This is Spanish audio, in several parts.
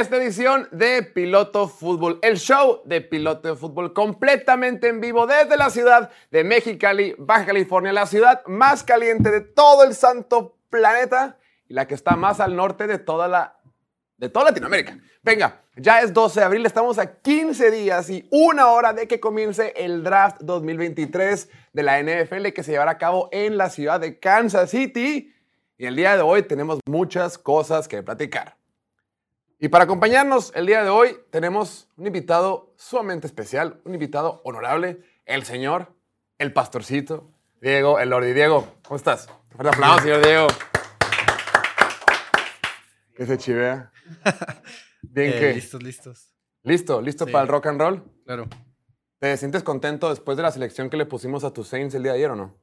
Esta edición de Piloto Fútbol, el show de Piloto Fútbol completamente en vivo desde la ciudad de Mexicali, Baja California, la ciudad más caliente de todo el santo planeta y la que está más al norte de toda la de toda Latinoamérica. Venga, ya es 12 de abril, estamos a 15 días y una hora de que comience el draft 2023 de la NFL que se llevará a cabo en la ciudad de Kansas City. Y el día de hoy tenemos muchas cosas que platicar. Y para acompañarnos el día de hoy tenemos un invitado sumamente especial, un invitado honorable, el señor, el pastorcito, Diego, el Lordi. Diego, ¿cómo estás? Un aplauso, señor Diego. Que se chivea. Bien Eh, que. Listos, listos. Listo, listo Sí. para el rock and roll. Claro. ¿Te sientes contento después de la selección que le pusimos a tus Saints el día de ayer o no?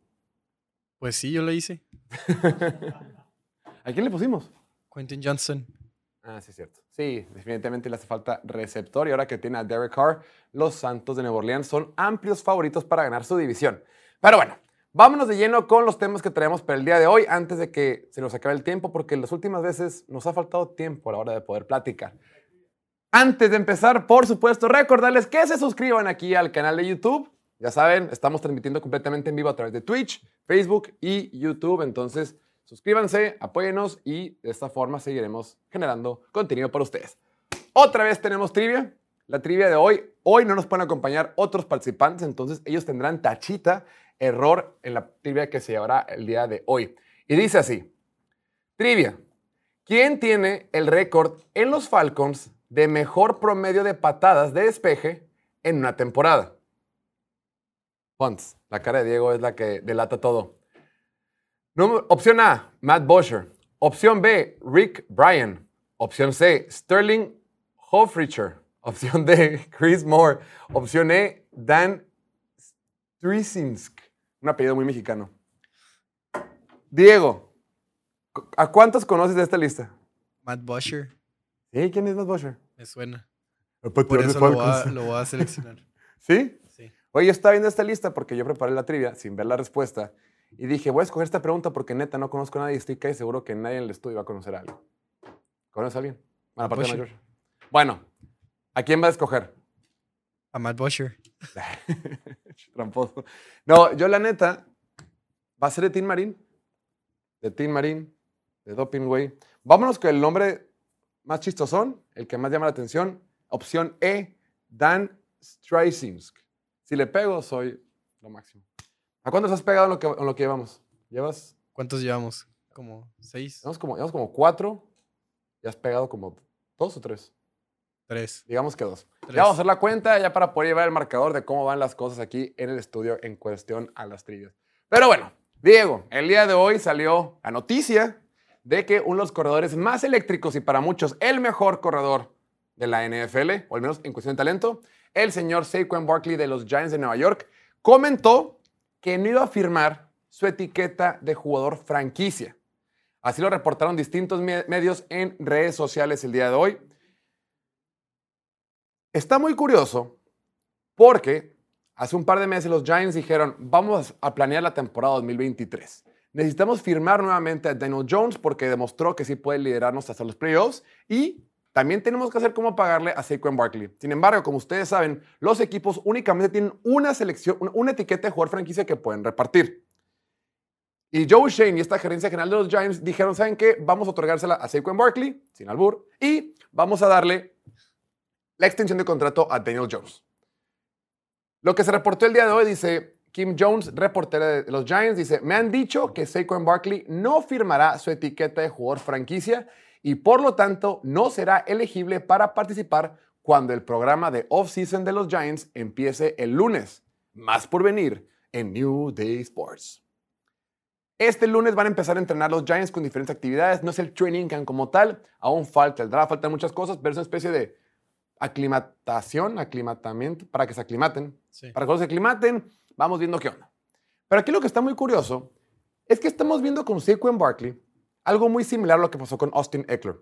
Pues sí, yo lo hice. ¿A quién le pusimos? Quentin Johnson. Ah, sí, es cierto. Sí, definitivamente le hace falta receptor y ahora que tiene a Derek Carr, los Santos de Nueva Orleans son amplios favoritos para ganar su división. Pero bueno, vámonos de lleno con los temas que traemos para el día de hoy antes de que se nos acabe el tiempo porque las últimas veces nos ha faltado tiempo a la hora de poder platicar. Antes de empezar, por supuesto, recordarles que se suscriban aquí al canal de YouTube. Ya saben, estamos transmitiendo completamente en vivo a través de Twitch, Facebook y YouTube. Entonces, suscríbanse, apóyenos y de esta forma seguiremos generando contenido para ustedes. Otra vez tenemos trivia. La trivia de hoy, hoy no nos pueden acompañar otros participantes, entonces ellos tendrán tachita, error en la trivia que se llevará el día de hoy. Y dice así, trivia, ¿quién tiene el récord en los Falcons de mejor promedio de patadas de despeje en una temporada? Fonts, la cara de Diego es la que delata todo. Opción A, Matt Bosher. Opción B, Rick Bryan. Opción C, Sterling Hofricher. Opción D, Chris Moore. Opción E, Dan Strisinsk. Un apellido muy mexicano. Diego, ¿a cuántos conoces de esta lista? Matt Busher. ¿Sí? ¿Quién es Matt Bosher? Me suena. Por eso lo voy, a, Falcons. lo voy a seleccionar. ¿Sí? Sí. Oye, yo estaba viendo esta lista porque yo preparé la trivia sin ver la respuesta y dije, voy a escoger esta pregunta porque neta no conozco a nadie estoy casi seguro que nadie en el estudio va a conocer a alguien. ¿Conoces a alguien? Bueno, aparte de. Mayor. Bueno, ¿a quién va a escoger? A Matt Busher. Tramposo. No, yo la neta, va a ser de Tim Marín. De Tim Marín, de Doping Way. Vámonos con el nombre más chistosón, el que más llama la atención. Opción E, Dan Strysinsk. Si le pego, soy lo máximo. ¿A cuántos has pegado en lo que, en lo que llevamos? ¿Llevas? ¿Cuántos llevamos? Como seis, Llevamos como, llevamos como cuatro y has pegado como dos o tres. tres. Digamos que dos. Tres. Ya vamos a hacer la cuenta ya para poder llevar el marcador de cómo van las cosas aquí en el estudio en cuestión a las trivias. Pero bueno, Diego, el día de hoy salió la noticia de que uno de los corredores más eléctricos y para muchos el mejor corredor de la NFL, o al menos en cuestión de talento, el señor Saquon Barkley de los Giants de Nueva York, comentó que no iba a firmar su etiqueta de jugador franquicia. Así lo reportaron distintos me- medios en redes sociales el día de hoy. Está muy curioso porque hace un par de meses los Giants dijeron, vamos a planear la temporada 2023. Necesitamos firmar nuevamente a Daniel Jones porque demostró que sí puede liderarnos hasta los playoffs y también tenemos que hacer cómo pagarle a Saquon Barkley. Sin embargo, como ustedes saben, los equipos únicamente tienen una selección, una- etiqueta de jugador franquicia que pueden repartir. Y Joe Shane y esta gerencia general de los Giants dijeron, ¿saben qué? Vamos a otorgársela a Saquon Barkley, sin albur, y vamos a darle la extensión de contrato a Daniel Jones. Lo que se reportó el día de hoy dice Kim Jones, reportera de los Giants, dice, me han dicho que Saquon Barkley no firmará su etiqueta de jugador franquicia y por lo tanto no será elegible para participar cuando el programa de off-season de los Giants empiece el lunes. Más por venir en New Day Sports. Este lunes van a empezar a entrenar los Giants con diferentes actividades. No es el training camp como tal. Aún falta el draft, faltan muchas cosas, pero es una especie de aclimatación, aclimatamiento, para que se aclimaten. Sí. Para que cuando se aclimaten, vamos viendo qué onda. Pero aquí lo que está muy curioso es que estamos viendo con Saquon Barkley algo muy similar a lo que pasó con Austin Eckler.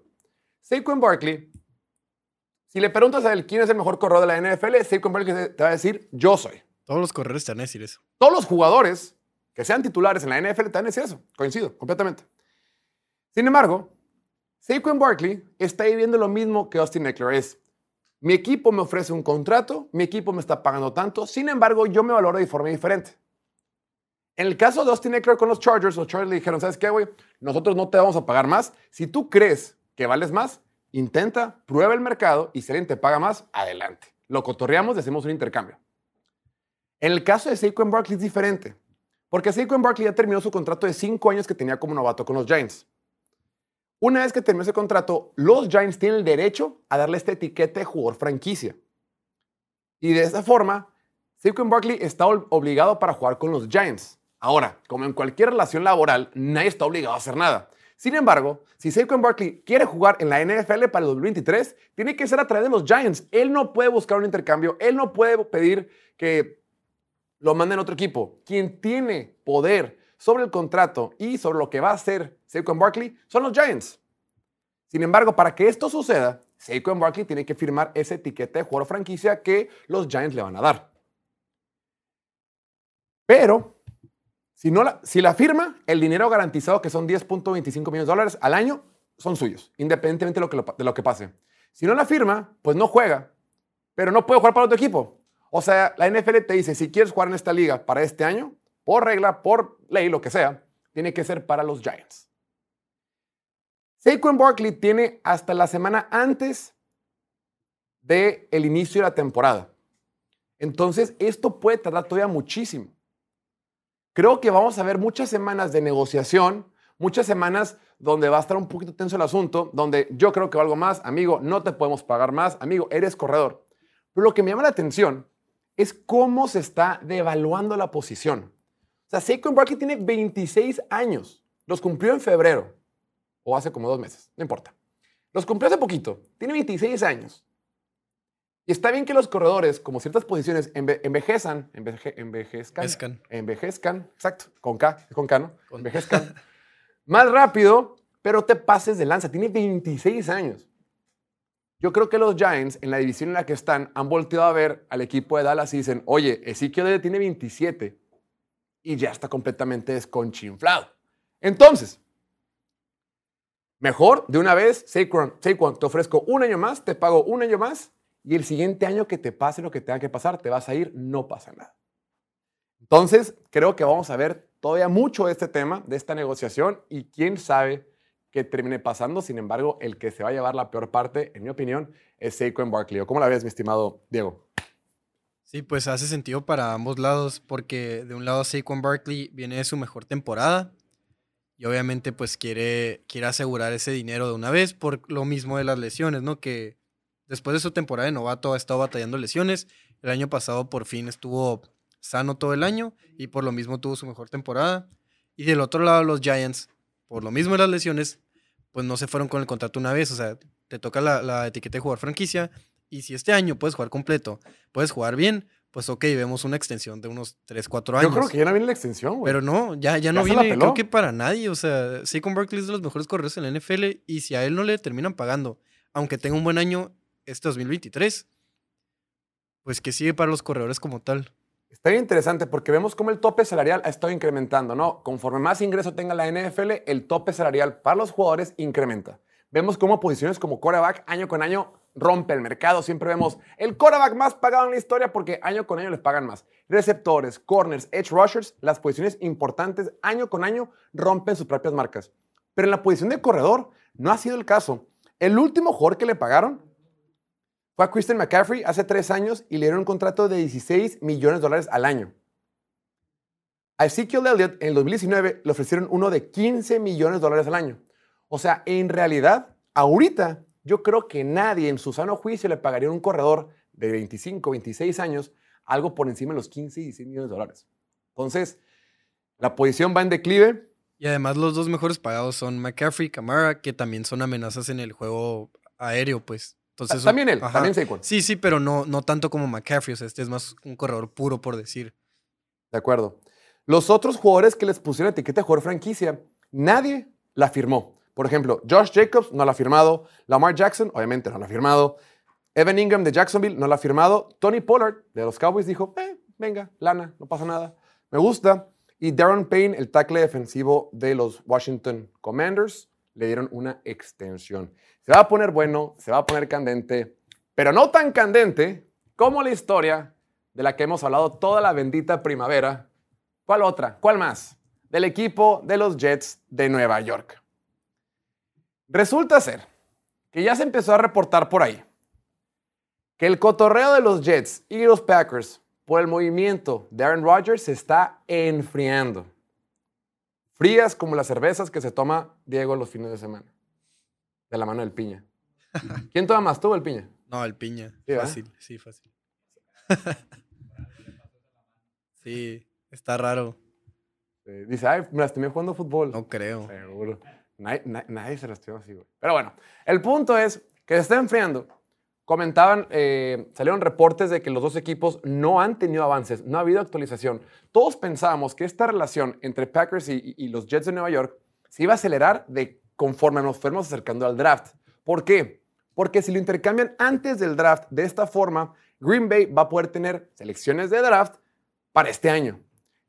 Saquon Barkley, si le preguntas a él quién es el mejor corredor de la NFL, Saquon Barkley te va a decir, yo soy. Todos los corredores te van a decir eso. Todos los jugadores que sean titulares en la NFL te van a decir eso. Coincido completamente. Sin embargo, Saquon Barkley está viviendo lo mismo que Austin Eckler. Es, mi equipo me ofrece un contrato, mi equipo me está pagando tanto, sin embargo, yo me valoro de forma diferente. En el caso de Austin Eckler con los Chargers, los Chargers le dijeron, ¿sabes qué, güey? Nosotros no te vamos a pagar más. Si tú crees que vales más, intenta, prueba el mercado y si alguien te paga más, adelante. Lo cotorreamos y hacemos un intercambio. En el caso de Saquon Barkley es diferente, porque Saquon Barkley ya terminó su contrato de cinco años que tenía como novato con los Giants. Una vez que terminó ese contrato, los Giants tienen el derecho a darle esta etiqueta de jugador franquicia. Y de esa forma, Saquon Barkley está obligado para jugar con los Giants. Ahora, como en cualquier relación laboral, nadie está obligado a hacer nada. Sin embargo, si Saquon Barkley quiere jugar en la NFL para el 2023, tiene que ser a través de los Giants. Él no puede buscar un intercambio, él no puede pedir que lo manden a otro equipo. Quien tiene poder sobre el contrato y sobre lo que va a hacer Saquon Barkley son los Giants. Sin embargo, para que esto suceda, Saquon Barkley tiene que firmar esa etiqueta de jugador franquicia que los Giants le van a dar. Pero si, no la, si la firma, el dinero garantizado, que son 10.25 millones de dólares al año, son suyos, independientemente de lo, que, pase. Si no la firma, pues no juega, pero no puede jugar para otro equipo. O sea, la NFL te dice, si quieres jugar en esta liga para este año, por regla, por ley, lo que sea, tiene que ser para los Giants. Saquon Barkley tiene hasta la semana antes del el inicio de la temporada. Entonces, esto puede tardar todavía muchísimo. Creo que vamos a ver muchas semanas de negociación, muchas semanas donde va a estar un poquito tenso el asunto, donde yo creo que algo más, amigo, no te podemos pagar más, amigo, eres corredor. Pero lo que me llama la atención es cómo se está devaluando la posición. O sea, Saquon Barkley tiene 26 años, los cumplió en febrero, o hace como dos meses, no importa. Los cumplió hace poquito, tiene 26 años. Y está bien que los corredores, como ciertas posiciones, envejezan, envejezcan, envejezcan, exacto, con K, con K, ¿no? Envejezcan más rápido, pero te pases de lanza. Tiene 26 años. Yo creo que los Giants, en la división en la que están, han volteado a ver al equipo de Dallas y dicen, oye, Ezequiel tiene 27 y ya está completamente desconchinflado. Entonces, mejor de una vez, Saquon, Saquon, te ofrezco un año más, te pago un año más y el siguiente año que te pase lo que tenga que pasar, te vas a ir, no pasa nada. Entonces, creo que vamos a ver todavía mucho de este tema, de esta negociación, y quién sabe qué termine pasando. Sin embargo, el que se va a llevar la peor parte, en mi opinión, es Saquon Barkley. ¿Cómo la ves, mi estimado Diego? Sí, pues hace sentido para ambos lados, porque de un lado Saquon Barkley viene de su mejor temporada, y obviamente pues quiere, quiere asegurar ese dinero de una vez por lo mismo de las lesiones, ¿no? Que Después de su temporada de novato ha estado batallando lesiones. El año pasado por fin estuvo sano todo el año y por lo mismo tuvo su mejor temporada. Y del otro lado los Giants, por lo mismo de las lesiones, pues no se fueron con el contrato una vez. O sea, te toca la, etiqueta de jugar franquicia y si este año puedes jugar completo, puedes jugar bien, pues ok, vemos una extensión de unos 3, 4 años. Yo creo que ya no viene la extensión, güey. Pero no, ya, ya no viene, creo que para nadie. O sea, Saquon Barkley es de los mejores corredores en la NFL y si a él no le terminan pagando, aunque tenga un buen año, este 2023, pues que sigue para los corredores como tal. Está bien interesante porque vemos cómo el tope salarial ha estado incrementando, ¿no? Conforme más ingreso tenga la NFL, el tope salarial para los jugadores incrementa. Vemos cómo posiciones como quarterback año con año rompe el mercado. Siempre vemos el quarterback más pagado en la historia porque año con año les pagan más. Receptores, corners, edge rushers, las posiciones importantes año con año rompen sus propias marcas. Pero en la posición de corredor no ha sido el caso. El último jugador que le pagaron fue a Christian McCaffrey hace tres años y le dieron un contrato de 16 millones de dólares al año. A Ezekiel Elliott en el 2019 le ofrecieron uno de 15 millones de dólares al año. O sea, en realidad, ahorita yo creo que nadie en su sano juicio le pagaría un corredor de 25, 26 años algo por encima de los 15 y 16 millones de dólares. Entonces, la posición va en declive. Y además los dos mejores pagados son McCaffrey y Camara, que también son amenazas en el juego aéreo, pues también él, también Saquon. Sí, sí, pero no, no tanto como McCaffrey. O sea, este es más un corredor puro, por decir. De acuerdo. Los otros jugadores que les pusieron etiqueta de jugador franquicia, nadie la firmó. Por ejemplo, Josh Jacobs no la ha firmado. Lamar Jackson, obviamente, no la ha firmado. Evan Ingram de Jacksonville no la ha firmado. Tony Pollard de los Cowboys dijo, eh, venga, lana, no pasa nada. Me gusta. Y Darren Payne, el tackle defensivo de los Washington Commanders, le dieron una extensión. Se va a poner bueno, se va a poner candente, pero no tan candente como la historia de la que hemos hablado toda la bendita primavera. ¿Cuál otra? ¿Cuál más? Del equipo de los Jets de Nueva York. Resulta ser que ya se empezó a reportar por ahí que el cotorreo de los Jets y los Packers por el movimiento de Aaron Rodgers se está enfriando. Frías como las cervezas que se toma Diego los fines de semana. De la mano del piña. ¿Quién toma más, tú o el piña? No, el piña. Sí, fácil, sí, fácil. sí, está raro. dice, ay, me lastimé jugando fútbol. No creo. Seguro. Nadie, nadie se lastimó así, güey. Pero bueno, el punto es que se está enfriando comentaban, eh, salieron reportes de que los dos equipos no han tenido avances, no ha habido actualización. Todos pensábamos que esta relación entre Packers y, los Jets de Nueva York se iba a acelerar de conforme nos fuéramos acercando al draft. ¿Por qué? Porque si lo intercambian antes del draft de esta forma, Green Bay va a poder tener selecciones de draft para este año.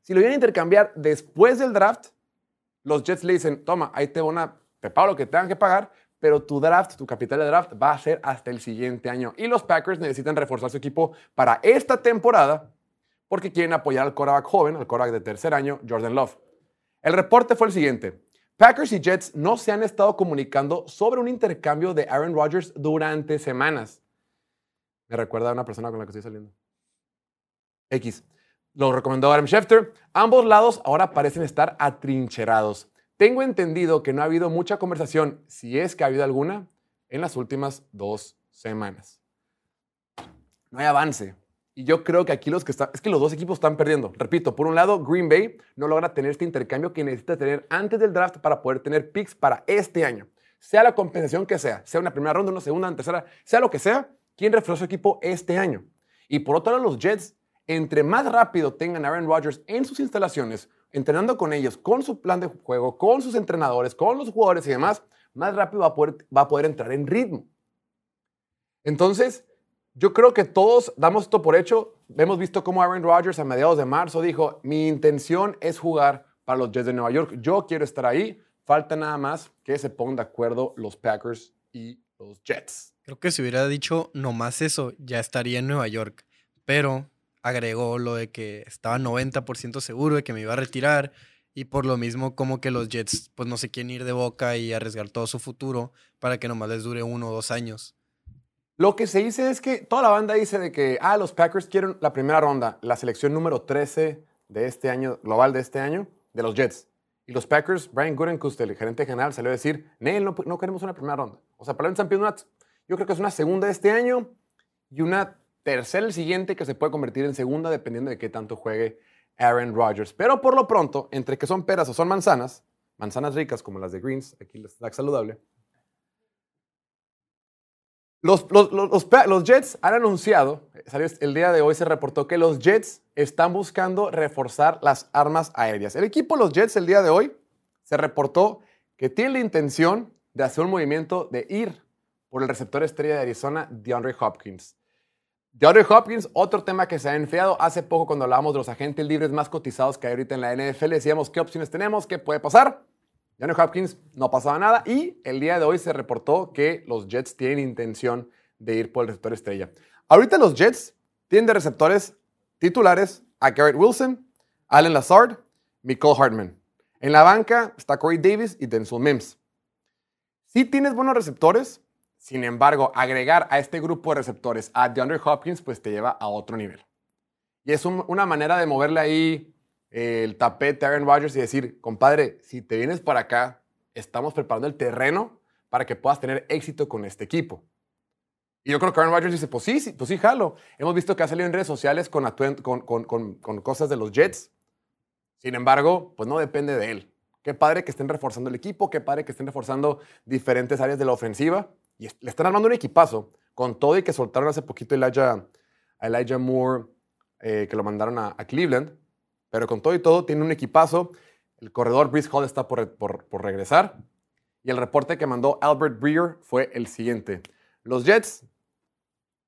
Si lo vienen a intercambiar después del draft, los Jets le dicen, toma, ahí te van a, te pago lo que tengan que pagar, pero tu draft, tu capital de draft va a ser hasta el siguiente año. Y los Packers necesitan reforzar su equipo para esta temporada porque quieren apoyar al quarterback joven, al quarterback de tercer año, Jordan Love. El reporte fue el siguiente. Packers y Jets no se han estado comunicando sobre un intercambio de Aaron Rodgers durante semanas. Me recuerda a una persona con la que estoy saliendo. X. Lo recomendó Adam Schefter. Ambos lados ahora parecen estar atrincherados. Tengo entendido que no ha habido mucha conversación, si es que ha habido alguna, en las últimas dos semanas. No hay avance. Y yo creo que aquí los que están, es que los dos equipos están perdiendo. Repito, por un lado, Green Bay no logra tener este intercambio que necesita tener antes del draft para poder tener picks para este año. Sea la compensación que sea, sea una primera ronda, una segunda, una tercera, sea lo que sea, ¿quién reforzó su equipo este año? Y por otro lado, los Jets, entre más rápido tengan a Aaron Rodgers en sus instalaciones, entrenando con ellos, con su plan de juego, con sus entrenadores, con los jugadores y demás, más rápido va a poder, entrar en ritmo. Entonces, yo creo que todos damos esto por hecho. Hemos visto cómo Aaron Rodgers a mediados de marzo dijo, mi intención es jugar para los Jets de Nueva York. Yo quiero estar ahí. Falta nada más que se pongan de acuerdo los Packers y los Jets. Creo que si hubiera dicho nomás eso, ya estaría en Nueva York. Pero agregó lo de que estaba 90% seguro de que me iba a retirar y por lo mismo como que los Jets pues no se quieren ir de boca y arriesgar todo su futuro para que nomás les dure uno o dos años. Lo que se dice es que toda la banda dice de que, ah, los Packers quieren la primera ronda, la selección número 13 de este año, global de este año, de los Jets. Y los Packers, Brian Gutekunst, el gerente general, salió a decir, Neil, no, no queremos una primera ronda. O sea, para el campeonato, yo creo que es una segunda de este año y una tercer el siguiente que se puede convertir en segunda dependiendo de qué tanto juegue Aaron Rodgers. Pero por lo pronto, entre que son peras o son manzanas, manzanas ricas como las de Greens, aquí les da saludable, los, los, los, Jets han anunciado, el día de hoy se reportó que los Jets están buscando reforzar las armas aéreas. El equipo los Jets el día de hoy se reportó que tiene la intención de hacer un movimiento de ir por el receptor estrella de Arizona, DeAndre Hopkins. DeAndre Hopkins, otro tema que se ha enfriado. Hace poco cuando hablábamos de los agentes libres más cotizados que hay ahorita en la NFL, decíamos qué opciones tenemos, qué puede pasar. DeAndre Hopkins no pasaba nada y el día de hoy se reportó que los Jets tienen intención de ir por el receptor estrella. Ahorita los Jets tienen de receptores titulares a Garrett Wilson, Allen Lazard, Nicole Hartman. En la banca está Corey Davis y Denzel Mims. Si tienes buenos receptores, sin embargo, agregar a este grupo de receptores a DeAndre Hopkins, pues te lleva a otro nivel. Y es una manera de moverle ahí eh, el tapete a Aaron Rodgers y decir, compadre, si te vienes para acá, estamos preparando el terreno para que puedas tener éxito con este equipo. Y yo creo que Aaron Rodgers dice, pues sí, sí, pues sí, jalo. Hemos visto que ha salido en redes sociales con, con, con cosas de los Jets. Sin embargo, pues no depende de él. Qué padre que estén reforzando el equipo, qué padre que estén reforzando diferentes áreas de la ofensiva. Y le están armando un equipazo con todo y que soltaron hace poquito Elijah, a Elijah Moore, eh, que lo mandaron a, Cleveland. Pero con todo y todo, tiene un equipazo. El corredor Brice Hall está por, regresar. Y el reporte que mandó Albert Breer fue el siguiente. Los Jets,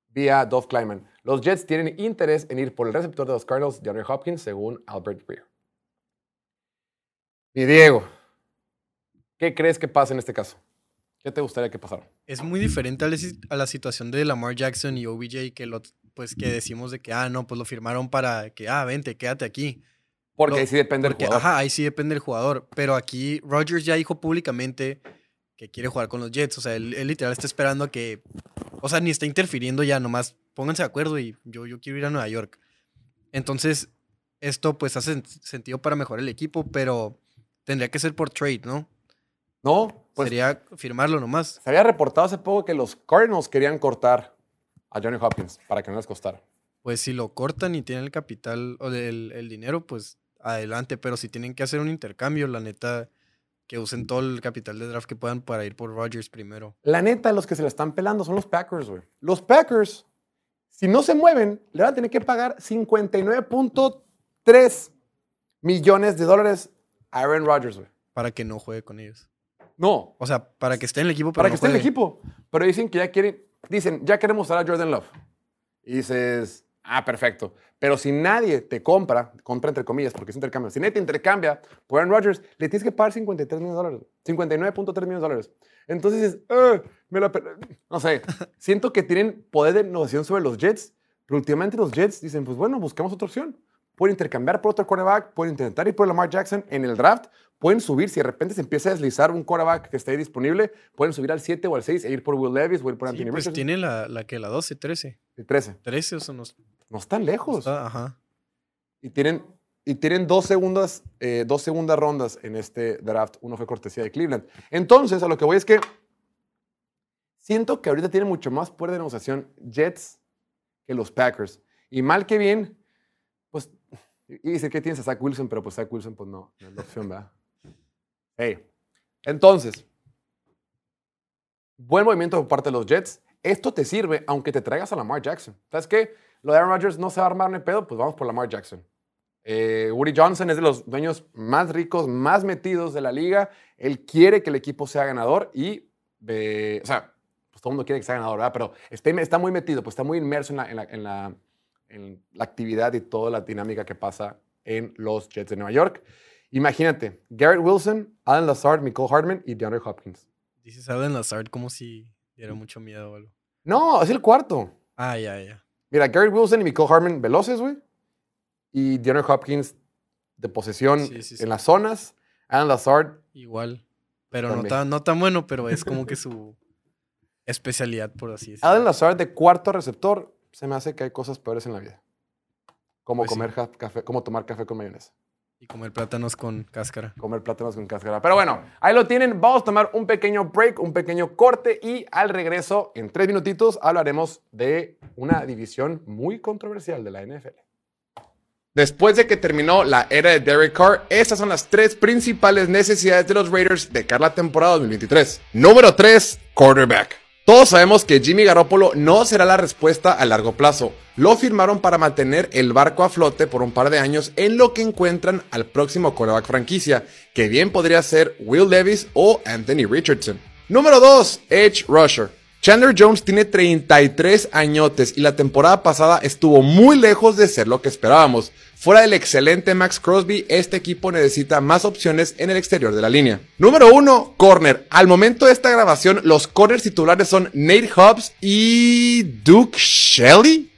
vía Dove Kleiman, los Jets tienen interés en ir por el receptor de los Cardinals, DeAndre Hopkins, según Albert Breer. Y Diego, ¿Qué crees que pasa en este caso? ¿Qué te gustaría que pasara? Es muy diferente a la, si- a la situación de Lamar Jackson y OBJ que lo, pues que decimos de que, ah, no, pues lo firmaron para que, ah, vente, quédate aquí. Porque Lo- ahí sí depende Porque, del jugador. ajá, ahí sí depende del jugador. Pero aquí Rodgers ya dijo públicamente que quiere jugar con los Jets. O sea, él, él literal está esperando a que. O sea, ni está interfiriendo ya, nomás pónganse de acuerdo y yo, yo quiero ir a Nueva York. Entonces, esto pues hace sen- sentido para mejorar el equipo, pero tendría que ser por trade, ¿no? No, pues Sería firmarlo nomás. se había reportado hace poco que los Cardinals querían cortar a Johnny Hopkins para que no les costara. Pues si lo cortan y tienen el capital o el, el dinero, pues adelante. Pero si tienen que hacer un intercambio, la neta, que usen todo el capital de draft que puedan para ir por Rodgers primero. La neta, los que se la están pelando son los Packers, güey. Los Packers, si no se mueven, le van a tener que pagar 59.3 millones de dólares a Aaron Rodgers, güey. para que no juegue con ellos. No, O sea, para que esté en el equipo, para no que esté en el equipo. Pero dicen que ya quieren, dicen, ya queremos usar a Jordan Love. Y dices, ah, perfecto. Pero si nadie te compra, compra entre comillas, porque es intercambio, si nadie te intercambia por Aaron Rodgers, le tienes que pagar 53 millones de dólares, 59.3 millones de dólares. Entonces dices, "Ah, me la pe-". no sé, siento que tienen poder de negociación sobre los Jets, pero últimamente los Jets dicen, pues bueno, buscamos otra opción. Pueden intercambiar por otro quarterback, pueden intentar ir por Lamar Jackson en el draft, pueden subir, si de repente se empieza a deslizar un quarterback que esté ahí disponible, pueden subir al 7 o al 6 e ir por Will Levis o ir por Sí, Anthony pues Richardson. tiene la, la que la 12, 13. El 13. 13, o sea, no No están lejos. está, ajá. Y tienen, y tienen dos, segundas, eh, dos segundas rondas en este draft. Uno fue cortesía de Cleveland. Entonces, a lo que voy es que siento que ahorita tienen mucho más poder de negociación Jets que los Packers. Y mal que bien, pues, y dice que tienes a Zach Wilson, pero pues Zach Wilson, pues no, no es la opción, ¿verdad? Hey. Entonces, buen movimiento por parte de los Jets. Esto te sirve aunque te traigas a Lamar Jackson. ¿Sabes qué? Lo de Aaron Rodgers no se va a armar ni pedo, pues vamos por Lamar Jackson. Eh, Woody Johnson es de los dueños más ricos, más metidos de la liga. Él quiere que el equipo sea ganador y, eh, o sea, pues todo el mundo quiere que sea ganador, ¿verdad? Pero está, está muy metido, pues está muy inmerso en la actividad y toda la dinámica que pasa en los Jets de Nueva York. Imagínate, Garrett Wilson, Alan Lazard, Nicole Hartman y DeAndre Hopkins. Dices Alden Lazard como si diera mucho miedo o algo. No, es el cuarto. Ah, ya, ya. Mira, Garrett Wilson y Nicole Hartman veloces, güey. Y DeAndre Hopkins de posesión Sí, sí, sí. en las zonas. Alan Lazard, Igual. Pero no tan, no tan bueno, pero es como que su especialidad, por así decirlo. Alan Lazard de cuarto receptor. Se me hace que hay cosas peores en la vida. Como Pues comer café, como tomar café con mayonesa. Y comer plátanos con cáscara. Comer plátanos con cáscara. Pero bueno, ahí lo tienen. Vamos a tomar un pequeño break, un pequeño corte y al regreso, en tres minutitos, hablaremos de una división muy controversial de la NFL. Después de que terminó la era de Derek Carr, estas son las tres principales necesidades de los Raiders de cara a la temporada 2023. Número 3, quarterback. Todos sabemos que Jimmy Garoppolo no será la respuesta a largo plazo. Lo firmaron para mantener el barco a flote por un par de años en lo que encuentran al próximo quarterback franquicia, que bien podría ser Will Levis o Anthony Richardson. Número 2, Edge Rusher. Chandler Jones tiene 33 añotes y la temporada pasada estuvo muy lejos de ser lo que esperábamos. Fuera del excelente Max Crosby, este equipo necesita más opciones en el exterior de la línea. Número 1, corner. Al momento de esta grabación, los corners titulares son Nate Hobbs y Duke Shelley.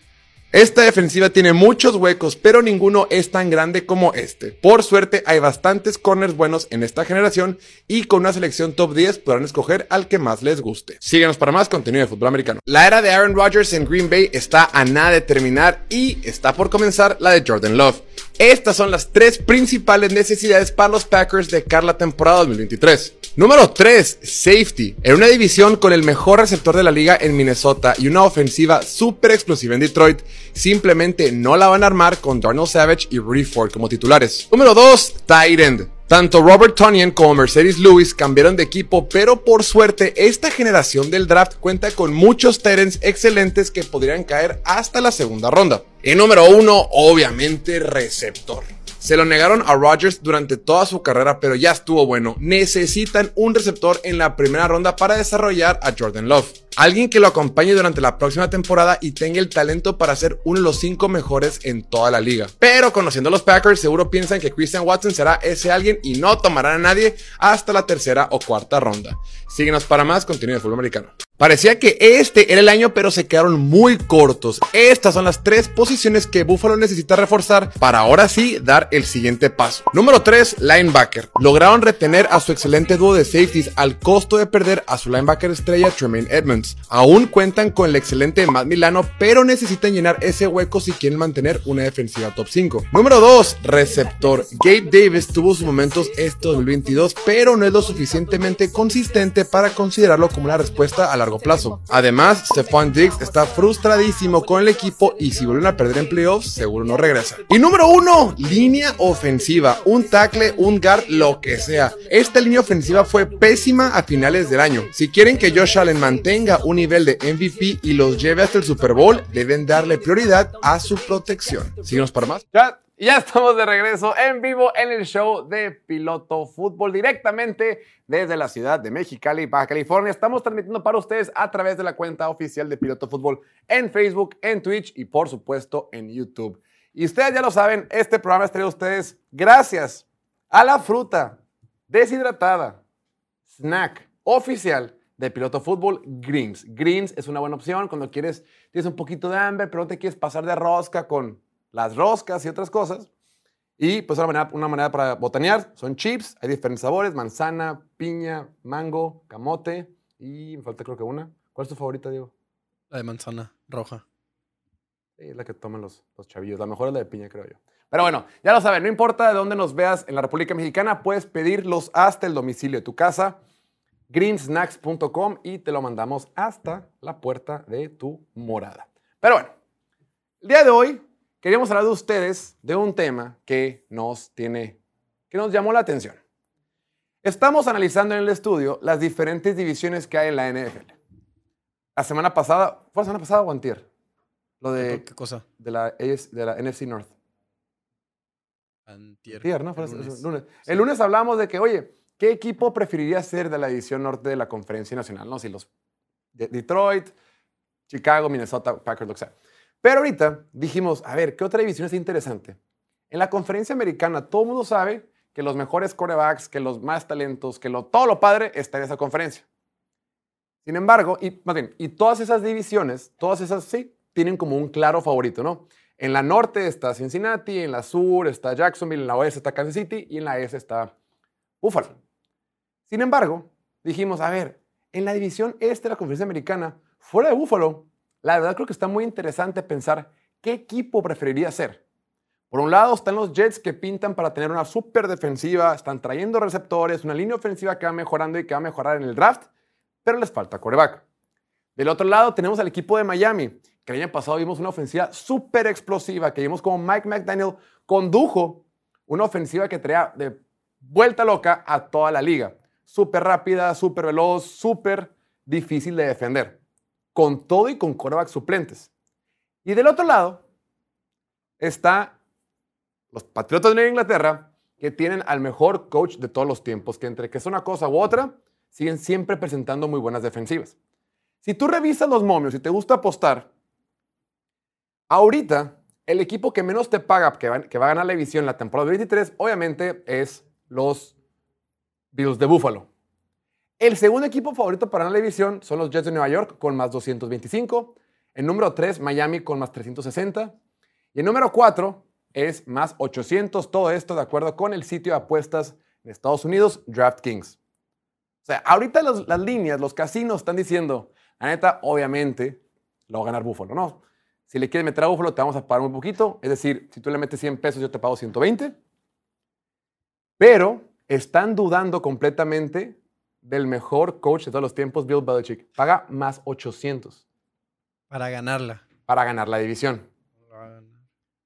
Esta defensiva tiene muchos huecos, pero ninguno es tan grande como este. Por suerte, hay bastantes corners buenos en esta generación y con una selección top 10 podrán escoger al que más les guste. Síguenos para más contenido de fútbol americano. La era de Aaron Rodgers en Green Bay está a nada de terminar y está por comenzar la de Jordan Love. Estas son las tres principales necesidades para los Packers de cara a la temporada 2023. Número 3, safety. En una división con el mejor receptor de la liga en Minnesota y una ofensiva súper explosiva en Detroit, simplemente no la van a armar con Darnell Savage y Rudy Ford como titulares. Número 2, tight end. Tanto Robert Tonyan como Mercedes Lewis cambiaron de equipo, pero por suerte esta generación del draft cuenta con muchos Tyrants excelentes que podrían caer hasta la segunda ronda. Y número 1, obviamente receptor. Se lo negaron a Rodgers durante toda su carrera, pero ya estuvo bueno. Necesitan un receptor en la primera ronda para desarrollar a Jordan Love. Alguien que lo acompañe durante la próxima temporada y tenga el talento para ser uno de los cinco mejores en toda la liga. Pero conociendo a los Packers, seguro piensan que Christian Watson será ese alguien y no tomarán a nadie hasta la tercera o cuarta ronda. Síguenos para más contenido de fútbol americano. Parecía que este era el año, pero se quedaron muy cortos. Estas son las tres posiciones que Buffalo necesita reforzar para ahora sí dar el siguiente paso. Número 3, linebacker. Lograron retener a su excelente dúo de safeties al costo de perder a su linebacker estrella Tremaine Edmonds. Aún cuentan con el excelente Matt Milano, pero necesitan llenar ese hueco si quieren mantener una defensiva top 5. Número 2, receptor. Gabe Davis tuvo sus momentos este 2022, pero no es lo suficientemente consistente para considerarlo como una respuesta a largo plazo. Además, Stephon Diggs está frustradísimo con el equipo y si vuelven a perder en playoffs, seguro no regresa. Y número uno, línea ofensiva. Un tackle, un guard, lo que sea. Esta línea ofensiva fue pésima a finales del año. Si quieren que Josh Allen mantenga un nivel de MVP y los lleve hasta el Super Bowl, deben darle prioridad a su protección. Síguenos para más. Ya, estamos de regreso en vivo en el show de Piloto Fútbol directamente desde la ciudad de Mexicali, Baja California. Estamos transmitiendo para ustedes a través de la cuenta oficial de Piloto Fútbol en Facebook, en Twitch y por supuesto en YouTube. Y ustedes ya lo saben, este programa es traído a ustedes gracias a la fruta deshidratada, snack oficial de Piloto Fútbol, Greens. Greens es una buena opción cuando quieres, tienes un poquito de hambre, pero no te quieres pasar de rosca con las roscas y otras cosas. Y pues una manera, una manera para botanear son chips, hay diferentes sabores, manzana, piña, mango, camote y me falta creo que una. ¿Cuál es tu favorita, Diego? La de manzana roja. Sí, es la que toman los, los chavillos. La mejor es la de piña, creo yo. Pero bueno, ya lo saben, no importa de dónde nos veas en la República Mexicana, puedes pedirlos hasta el domicilio de tu casa, greensnacks.com, y te lo mandamos hasta la puerta de tu morada. Pero bueno, el día de hoy queríamos hablar de ustedes de un tema que nos tiene, que nos llamó la atención. Estamos analizando en el estudio las diferentes divisiones que hay en la NFL. La semana pasada, ¿fue la semana pasada o antier? Lo de, ¿Qué cosa? de la, de la NFC North. Antier. Antier, ¿no? El el lunes. lunes. Sí. El lunes hablamos de que, oye, ¿qué equipo preferiría ser de la división norte de la conferencia nacional? No, si los de Detroit, Chicago, Minnesota, Packers, lo que sea. Pero ahorita dijimos, a ver, ¿qué otra división es interesante? En la conferencia americana, todo el mundo sabe que los mejores quarterbacks, que los más talentos, que lo, todo lo padre está en esa conferencia. Sin embargo, y más bien, y todas esas divisiones, todas esas sí, tienen como un claro favorito, ¿no? En la norte está Cincinnati, en la sur está Jacksonville, en la oeste está Kansas City y en la este está Buffalo. Sin embargo, dijimos, a ver, en la división este de la conferencia americana, fuera de Buffalo, la verdad creo que está muy interesante pensar qué equipo preferiría ser. Por un lado están los Jets que pintan para tener una súper defensiva, están trayendo receptores, una línea ofensiva que va mejorando y que va a mejorar en el draft, pero les falta coreback. Del otro lado tenemos al equipo de Miami, que el año pasado vimos una ofensiva súper explosiva, que vimos como Mike McDaniel condujo una ofensiva que traía de vuelta loca a toda la liga. Súper rápida, súper veloz, súper difícil de defender. Con todo y con coreback suplentes. Y del otro lado está los Patriotas de Inglaterra, que tienen al mejor coach de todos los tiempos, que entre que es una cosa u otra, siguen siempre presentando muy buenas defensivas. Si tú revisas los momios y te gusta apostar, ahorita el equipo que menos te paga, que va, que va a ganar la división la temporada 23, obviamente es los Bills de Buffalo. El segundo equipo favorito para la división son los Jets de Nueva York con más 225. El número 3, Miami con más 360. Y el número 4 es más 800. Todo esto de acuerdo con el sitio de apuestas en Estados Unidos, DraftKings. O sea, ahorita las líneas, los casinos están diciendo, la neta, obviamente, lo va a ganar Buffalo, ¿no? Si le quieres meter a Buffalo, te vamos a pagar muy poquito. Es decir, si tú le metes 100 pesos, yo te pago 120. Pero están dudando completamente del mejor coach de todos los tiempos, Bill Belichick. Paga más 800 Para ganarla. para ganar la división. No lo va a ganar.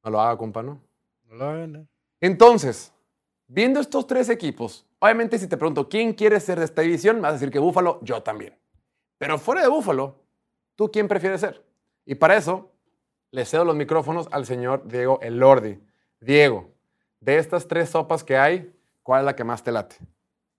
No lo haga, compa, ¿no? No lo va a ganar. Entonces, viendo estos tres equipos, obviamente si te pregunto quién quiere ser de esta división, me vas a decir que Búfalo, yo también. Pero fuera de Búfalo, ¿tú quién prefieres ser? Y para eso, le cedo los micrófonos al señor Diego Elordi. Diego, de estas tres sopas que hay, ¿cuál es la que más te late?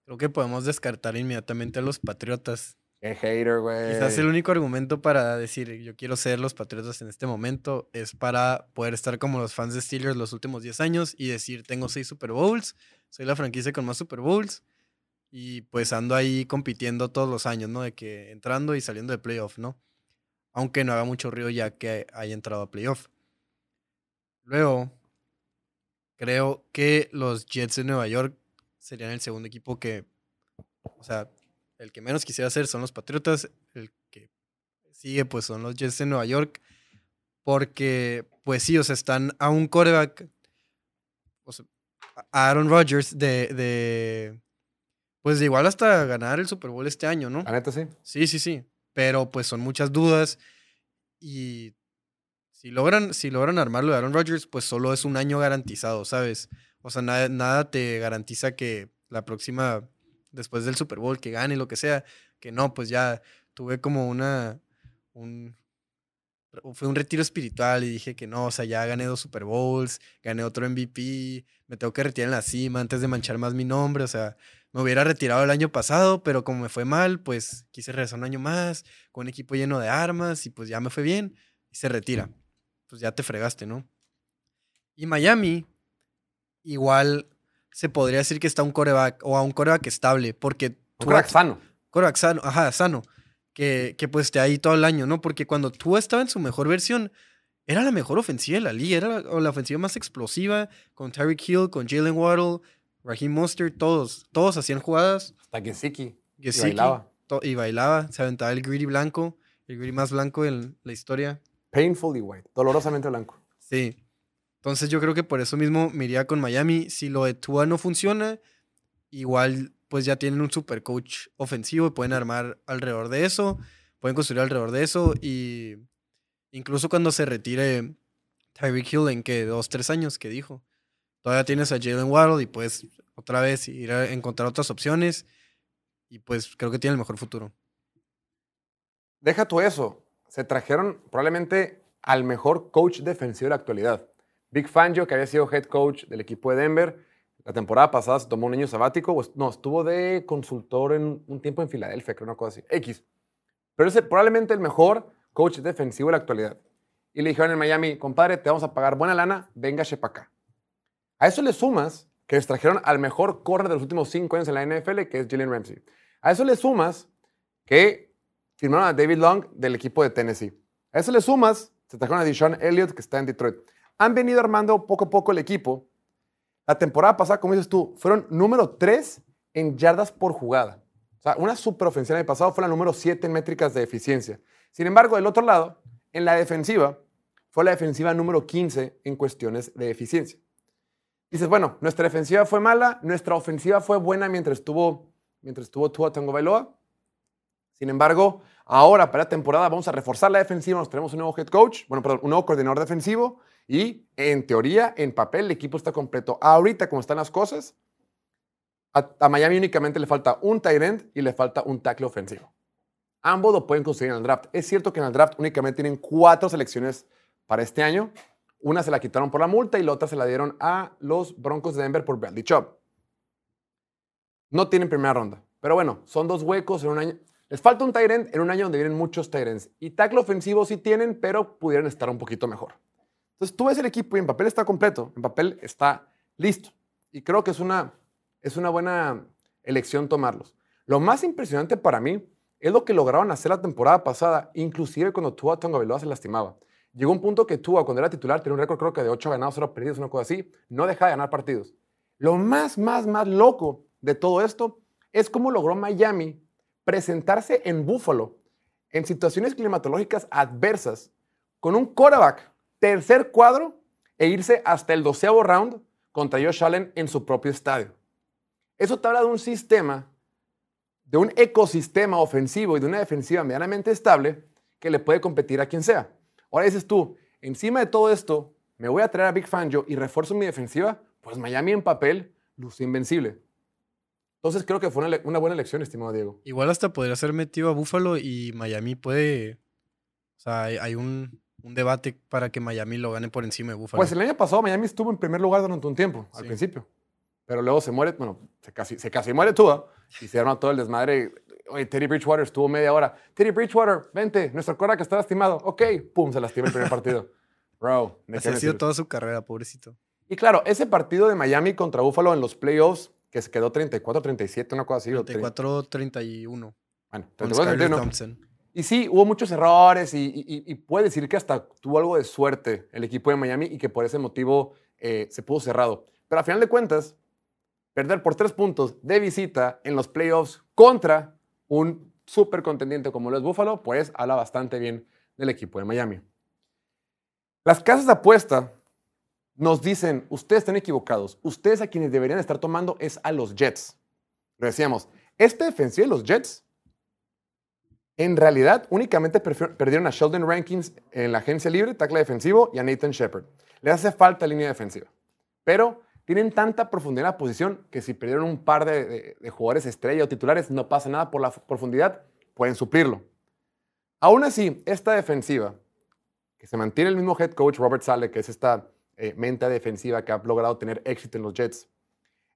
Creo que podemos descartar inmediatamente a los Patriotas. Qué hater, güey. Quizás el único argumento para decir yo quiero ser los Patriotas en este momento es para poder estar como los fans de Steelers los últimos 10 años y decir tengo 6 Super Bowls, soy la franquicia con más Super Bowls y pues ando ahí compitiendo todos los años, ¿no? De que entrando y saliendo de playoff, ¿no? Aunque no haga mucho ruido ya que haya entrado a playoff. Luego, creo que los Jets de Nueva York serían el segundo equipo que, o sea, el que menos quisiera hacer son los Patriotas, el que sigue pues son los Jets de Nueva York, porque pues sí, o sea, están a un coreback, o sea, a Aaron Rodgers de, de, pues de igual hasta ganar el Super Bowl este año, ¿no? La neta sí. Sí, sí, sí, pero pues son muchas dudas y si logran, si logran armarlo de Aaron Rodgers, pues solo es un año garantizado, ¿sabes? O sea, nada, nada te garantiza que la próxima después del Super Bowl, que gane, lo que sea, que no, pues ya tuve como una, un, fue un retiro espiritual y dije que no, o sea, ya gané dos Super Bowls, gané otro MVP, me tengo que retirar en la cima antes de manchar más mi nombre, o sea, me hubiera retirado el año pasado, pero como me fue mal, pues quise regresar un año más, con un equipo lleno de armas y pues ya me fue bien y se retira. Pues ya te fregaste, ¿no? Y Miami, igual se podría decir que está un coreback o a un coreback estable, porque... Un coreback sano. Coreback sano, ajá, sano. Que, que pues esté ahí todo el año, ¿no? Porque cuando tú estaba en su mejor versión, era la mejor ofensiva de la liga, era la, la ofensiva más explosiva, con Tyreek Hill, con Jalen Waddle, Raheem Mostert, todos, todos hacían jugadas. Hasta Gesicki. Y bailaba. Y bailaba, se aventaba el greedy blanco, el greedy más blanco en la historia. Painfully white, dolorosamente blanco. Sí. Entonces yo creo que por eso mismo me iría con Miami. Si lo de Tua no funciona, igual pues ya tienen un super coach ofensivo y pueden armar alrededor de eso, pueden construir alrededor de eso y incluso cuando se retire Tyreek Hill en que dos, tres años que dijo, todavía tienes a Jalen Waddle y puedes otra vez ir a encontrar otras opciones y pues creo que tiene el mejor futuro. Deja tú eso, se trajeron probablemente al mejor coach defensivo de la actualidad. Big Fangio, que había sido head coach del equipo de Denver, la temporada pasada se tomó un año sabático, pues, no, estuvo de consultor en un tiempo en Filadelfia, creo una cosa así, X. Pero es probablemente el mejor coach defensivo de la actualidad. Y le dijeron en Miami, compadre, te vamos a pagar buena lana, venga para acá. A eso le sumas que les trajeron al mejor corner de los últimos cinco años en la NFL, que es Jalen Ramsey. A eso le sumas que firmaron a David Long del equipo de Tennessee. A eso le sumas, se trajeron a Deshaun Elliott, que está en Detroit han venido armando poco a poco el equipo. La temporada pasada, como dices tú, fueron número 3 en yardas por jugada. O sea, una superofensiva del pasado fue la número 7 en métricas de eficiencia. Sin embargo, del otro lado, en la defensiva, fue la defensiva número 15 en cuestiones de eficiencia. Dices, bueno, nuestra defensiva fue mala, nuestra ofensiva fue buena mientras estuvo, mientras estuvo Tua Tango Bailoa. Sin embargo, ahora para la temporada vamos a reforzar la defensiva, nos tenemos un nuevo head coach, bueno, perdón, un nuevo coordinador defensivo y en teoría, en papel, el equipo está completo. Ahorita, como están las cosas, a, Miami únicamente le falta un tight end y le falta un tackle ofensivo. Ambos lo pueden conseguir en el draft. Es cierto que en el draft únicamente tienen cuatro selecciones para este año. Una se la quitaron por la multa y la otra se la dieron a los Broncos de Denver por Bradley Chubb. No tienen primera ronda. Pero bueno, son dos huecos en un año. Les falta un end en un año donde vienen muchos ends. Y tackle ofensivo sí tienen, pero pudieran estar un poquito mejor. Entonces tú ves el equipo y en papel está completo, en papel está listo. Y creo que es una, es una buena elección tomarlos. Lo más impresionante para mí es lo que lograron hacer la temporada pasada, inclusive cuando Tua Tonga se lastimaba. Llegó un punto que Tua, cuando era titular, tenía un récord creo que de 8 ganados, 0 perdidos, una cosa así, no dejaba de ganar partidos. Lo más, más, más loco de todo esto es cómo logró Miami presentarse en Buffalo en situaciones climatológicas adversas con un quarterback tercer cuadro e irse hasta el doceavo round contra Josh Allen en su propio estadio. Eso te habla de un sistema, de un ecosistema ofensivo y de una defensiva medianamente estable que le puede competir a quien sea. Ahora dices tú, encima de todo esto, me voy a traer a Big Fangio y refuerzo mi defensiva, pues Miami en papel luce invencible. Entonces creo que fue una, buena elección, estimado Diego. Igual hasta podría ser metido a Buffalo y Miami puede... O sea, hay un, un debate para que Miami lo gane por encima de Buffalo. Pues el año pasado Miami estuvo en primer lugar durante un tiempo, al principio. Pero luego se muere, bueno, se casi, se casi muere Tua y se arma todo el desmadre oye, Teddy Bridgewater estuvo media hora. Teddy Bridgewater, vente, nuestro que está lastimado. Ok, pum, se lastima el primer partido. Bro, Así ha sido toda su carrera, pobrecito. Y claro, ese partido de Miami contra Buffalo en los playoffs, que se quedó 34-37, una cosa así. 34-31. Bueno, 34-31. Y sí, hubo muchos errores y, puede decir que hasta tuvo algo de suerte el equipo de Miami y que por ese motivo eh, se pudo cerrado. Pero a final de cuentas, perder por tres puntos de visita en los playoffs contra un súper contendiente como lo es Buffalo, pues habla bastante bien del equipo de Miami. Las casas de apuesta nos dicen, ustedes están equivocados, ustedes a quienes deberían estar tomando es a los Jets. Lo decíamos, esta defensiva de los Jets en realidad, únicamente perdieron a Sheldon Rankins en la agencia libre, tackle defensivo, y a Nathan Shepard. Les hace falta línea defensiva. Pero tienen tanta profundidad en la posición que si perdieron un par de, jugadores estrella o titulares, no pasa nada por la profundidad, pueden suplirlo. Aún así, esta defensiva, que se mantiene el mismo head coach Robert Sale, que es esta eh, mente defensiva que ha logrado tener éxito en los Jets.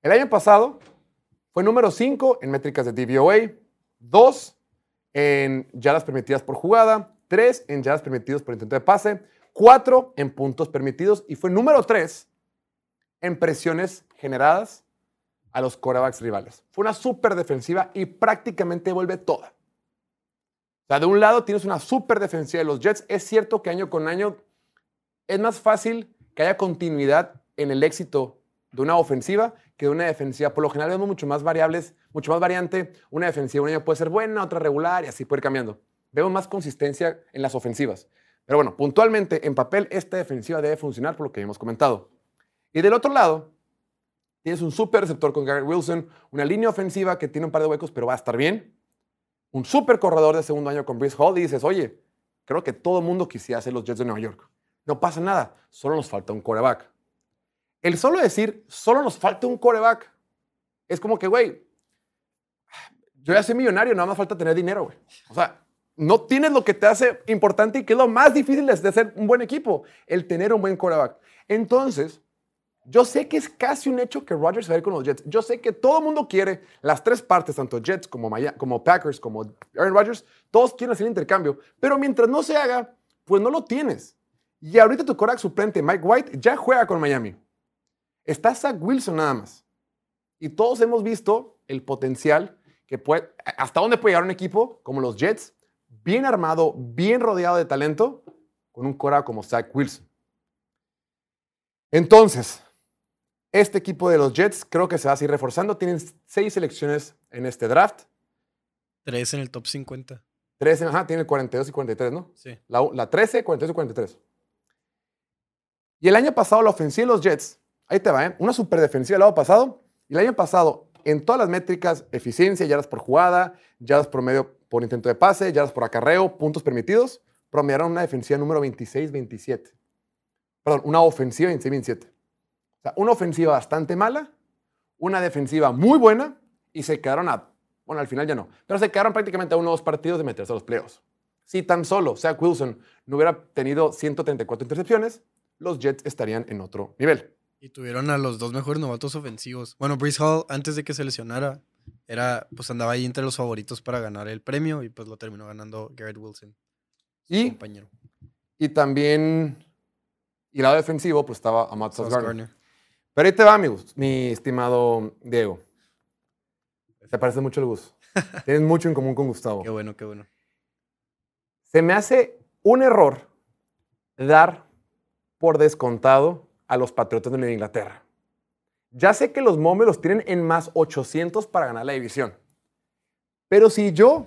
El año pasado fue número 5 en métricas de DVOA, 2 en yardas permitidas por jugada, 3 en yardas permitidos por intento de pase, 4 en puntos permitidos y fue número 3 en presiones generadas a los corebacks rivales. Fue una súper defensiva y prácticamente vuelve toda. O sea, de un lado tienes una súper defensiva de los Jets. Es cierto que año con año es más fácil que haya continuidad en el éxito de una ofensiva que de una defensiva. Por lo general vemos mucho más variables, mucho más variante. Una defensiva un año puede ser buena, otra regular y así puede ir cambiando. Vemos más consistencia en las ofensivas. Pero bueno, puntualmente en papel esta defensiva debe funcionar por lo que hemos comentado. Y del otro lado, tienes un super receptor con Garrett Wilson, una línea ofensiva que tiene un par de huecos, pero va a estar bien. Un super corredor de segundo año con Brice Hall y dices, oye, creo que todo el mundo quisiera hacer los Jets de Nueva York. No pasa nada, solo nos falta un coreback. El solo decir, solo nos falta un coreback, es como que, güey, yo ya soy millonario, nada más falta tener dinero, güey. O sea, no tienes lo que te hace importante y que es lo más difícil de ser un buen equipo, el tener un buen coreback. Entonces, yo sé que es casi un hecho que Rodgers va a ir con los Jets. Yo sé que todo el mundo quiere las tres partes, tanto Jets como, como Packers, como Aaron Rodgers, todos quieren hacer el intercambio. Pero mientras no se haga, pues no lo tienes. Y ahorita tu coreback suplente, Mike White, ya juega con Miami. Está Zach Wilson nada más. Y todos hemos visto el potencial que puede, hasta dónde puede llegar un equipo como los Jets, bien armado, bien rodeado de talento, con un cora como Zach Wilson. Entonces, este equipo de los Jets creo que se va a seguir reforzando. Tienen seis selecciones en este draft. Tres en el top 50. Tres, ajá, tienen 42 y 43, ¿no? Sí. La, la 13, 42 y 43. Y el año pasado la ofensiva de los Jets Ahí te va, ¿eh? Una super defensiva el año pasado. Y el año pasado, en todas las métricas, eficiencia, yardas por jugada, yardas promedio por intento de pase, yardas por acarreo, puntos permitidos, promediaron una defensiva número 26-27. Perdón, una ofensiva 26-27. O sea, una ofensiva bastante mala, una defensiva muy buena y se quedaron a, bueno, al final ya no, pero se quedaron prácticamente a unos dos partidos de meterse a los playoffs. Si tan solo Zach Wilson no hubiera tenido 134 intercepciones, los Jets estarían en otro nivel. Y tuvieron a los dos mejores novatos ofensivos. Bueno, Brees Hall, antes de que se lesionara, era, pues andaba ahí entre los favoritos para ganar el premio y pues lo terminó ganando Garrett Wilson. Y, compañero. y también, y lado defensivo, pues estaba Amat Garner. Pero ahí te va, amigos, mi estimado Diego. Te parece mucho el Gus. Tienes mucho en común con Gustavo. Qué bueno, qué bueno. Se me hace un error dar por descontado a los Patriotas de Nueva Inglaterra. Ya sé que los Momes los tienen en más 800 para ganar la división. Pero si yo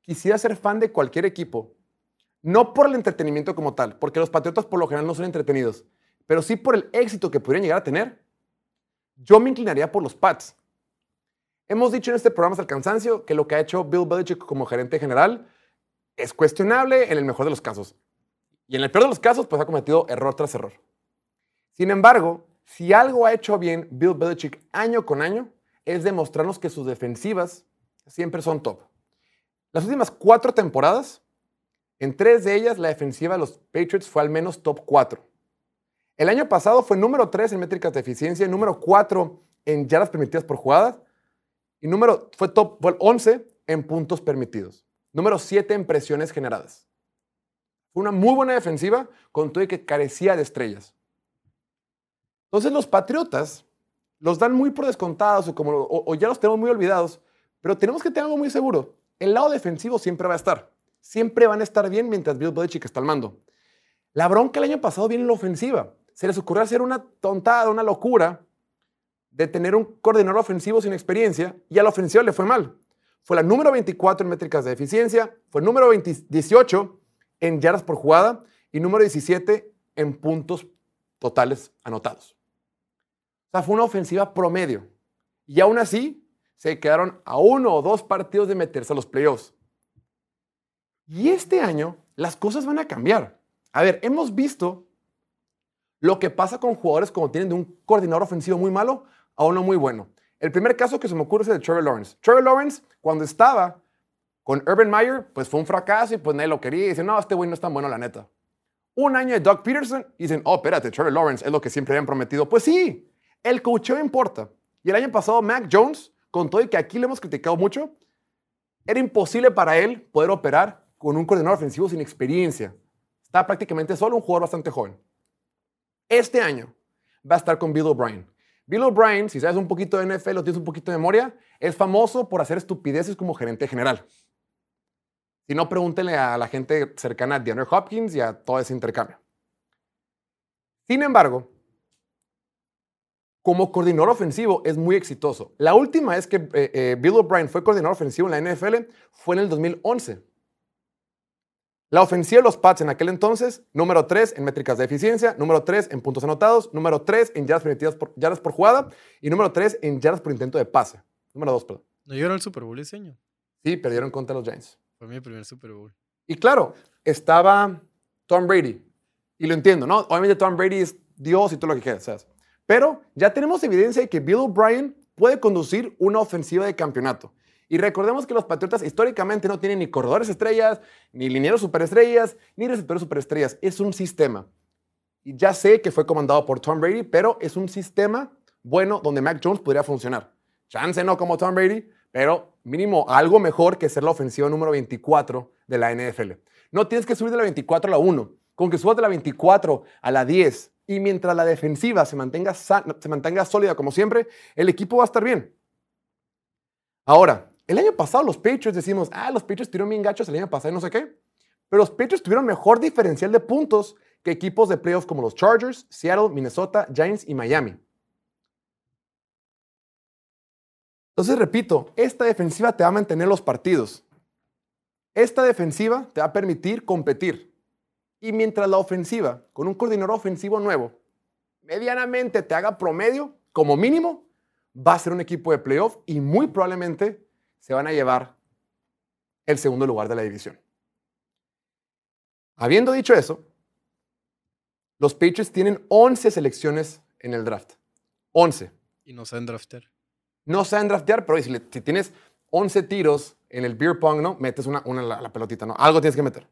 quisiera ser fan de cualquier equipo, no por el entretenimiento como tal, porque los Patriotas por lo general no son entretenidos, pero sí por el éxito que podrían llegar a tener, yo me inclinaría por los Pats. Hemos dicho en este programa hasta el cansancio que lo que ha hecho Bill Belichick como gerente general es cuestionable en el mejor de los casos. Y en el peor de los casos, pues ha cometido error tras error. Sin embargo, si algo ha hecho bien Bill Belichick año con año, es demostrarnos que sus defensivas siempre son top. Las últimas cuatro temporadas, en tres de ellas la defensiva de los Patriots fue al menos top 4. El año pasado fue número 3 en métricas de eficiencia, número 4 en yardas permitidas por jugada, y número, fue top fue 11 en puntos permitidos. Número 7 en presiones generadas. Fue una muy buena defensiva con todo y que carecía de estrellas. Entonces los Patriotas los dan muy por descontados o, como, ya los tenemos muy olvidados, pero tenemos que tener algo muy seguro. El lado defensivo siempre va a estar. Siempre van a estar bien mientras Bill Belichick está al mando. La bronca el año pasado viene en la ofensiva. Se les ocurrió hacer una tontada, una locura de tener un coordinador ofensivo sin experiencia y a la ofensiva le fue mal. Fue la número 24 en métricas de eficiencia, fue número 18 en yardas por jugada y número 17 en puntos totales anotados. O sea, fue una ofensiva promedio. Y aún así, se quedaron a uno o dos partidos de meterse a los playoffs. Y este año, las cosas van a cambiar. A ver, hemos visto lo que pasa con jugadores como tienen de un coordinador ofensivo muy malo a uno muy bueno. El primer caso que se me ocurre es el de Trevor Lawrence. Trevor Lawrence, cuando estaba con Urban Meyer, pues fue un fracaso y pues nadie lo quería. Y dicen, no, este güey no es tan bueno, la neta. Un año de Doug Peterson y dicen, oh, espérate, Trevor Lawrence es lo que siempre habían prometido. Pues sí, el coacheo importa. Y el año pasado, Mac Jones, con todo y que aquí le hemos criticado mucho, era imposible para él poder operar con un coordinador ofensivo sin experiencia. Está prácticamente solo un jugador bastante joven. Este año va a estar con Bill O'Brien. Bill O'Brien, si sabes un poquito de NFL o tienes un poquito de memoria, es famoso por hacer estupideces como gerente general. Si no, pregúntele a la gente cercana a DeAndre Hopkins y a todo ese intercambio. Sin embargo, como coordinador ofensivo es muy exitoso. La última vez que eh, eh, Bill O'Brien fue coordinador ofensivo en la NFL fue en el 2011. La ofensiva de los Pats en aquel entonces, número 3 en métricas de eficiencia, número 3 en puntos anotados, número 3 en yardas permitidas por, yardas por jugada y número 3 en yardas por intento de pase. Número 2, perdón. ¿No llegaron al Super Bowl ese año? Sí, perdieron contra los Giants. Fue mi primer Super Bowl. Y claro, estaba Tom Brady. Y lo entiendo, ¿no? Obviamente Tom Brady es Dios y todo lo que quieras. Pero ya tenemos evidencia de que Bill O'Brien puede conducir una ofensiva de campeonato. Y recordemos que los Patriotas históricamente no tienen ni corredores estrellas, ni linieros superestrellas, ni receptores superestrellas. Es un sistema. Y ya sé que fue comandado por Tom Brady, pero es un sistema bueno donde Mac Jones podría funcionar. Chance no como Tom Brady, pero mínimo algo mejor que ser la ofensiva número 24 de la NFL. No tienes que subir de la 24 a la 1. Con que subas de la 24 a la 10 y mientras la defensiva se mantenga, sólida como siempre, el equipo va a estar bien. Ahora, el año pasado los Patriots decimos, ah, los Patriots tuvieron bien gachos el año pasado y no sé qué. Pero los Patriots tuvieron mejor diferencial de puntos que equipos de playoffs como los Chargers, Seattle, Minnesota, Giants y Miami. Entonces, repito, esta defensiva te va a mantener los partidos. Esta defensiva te va a permitir competir. Y mientras la ofensiva, con un coordinador ofensivo nuevo, medianamente te haga promedio, como mínimo, va a ser un equipo de playoff y muy probablemente se van a llevar el segundo lugar de la división. Habiendo dicho eso, los Patriots tienen 11 selecciones en el draft. 11. Y no saben draftear. No saben draftear, pero si, tienes 11 tiros en el beer pong, ¿no? Metes una, una la, la, pelotita, ¿no? Algo tienes que meter.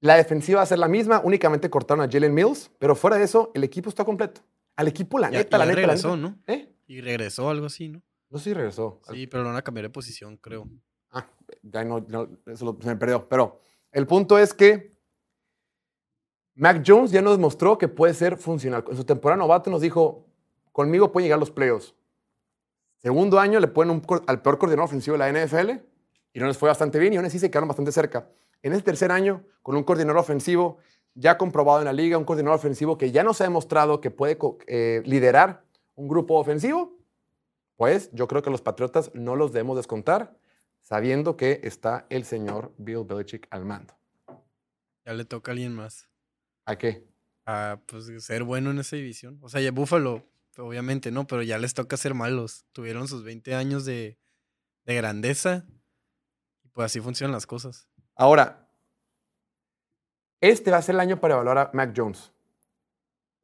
La defensiva va a ser la misma, únicamente cortaron a Jalen Mills, pero fuera de eso, el equipo está completo. Al equipo, la neta, la neta. regresó, la ¿no? ¿Eh? Y regresó algo así, ¿no? No sé si regresó. Sí, pero lo van a cambiar de posición, creo. Ah, ya no, eso se me perdió. Pero el punto es que Mac Jones ya nos demostró que puede ser funcional. En su temporada novato nos dijo, conmigo pueden llegar los playoffs. Segundo año le ponen al peor coordinador ofensivo de la NFL y no les fue bastante bien y aún así se quedaron bastante cerca. En este tercer año, con un coordinador ofensivo ya comprobado en la liga, un coordinador ofensivo que ya nos ha demostrado que puede eh, liderar un grupo ofensivo, pues yo creo que los Patriotas no los debemos descontar, sabiendo que está el señor Bill Belichick al mando. Ya le toca a alguien más. ¿A qué? A pues, ser bueno en esa división. O sea, ya Buffalo, obviamente no, pero ya les toca ser malos. Tuvieron sus 20 años de, de grandeza y pues así funcionan las cosas. Ahora, este va a ser el año para evaluar a Mac Jones.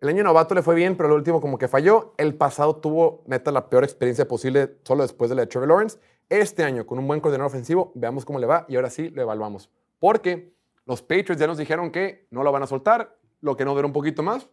El año novato le fue bien, pero el último como que falló. El pasado tuvo, neta, la peor experiencia posible solo después de la de Trevor Lawrence. Este año, con un buen coordinador ofensivo, veamos cómo le va y ahora sí lo evaluamos. Porque los Patriots ya nos dijeron que no lo van a soltar, lo que no dura un poquito más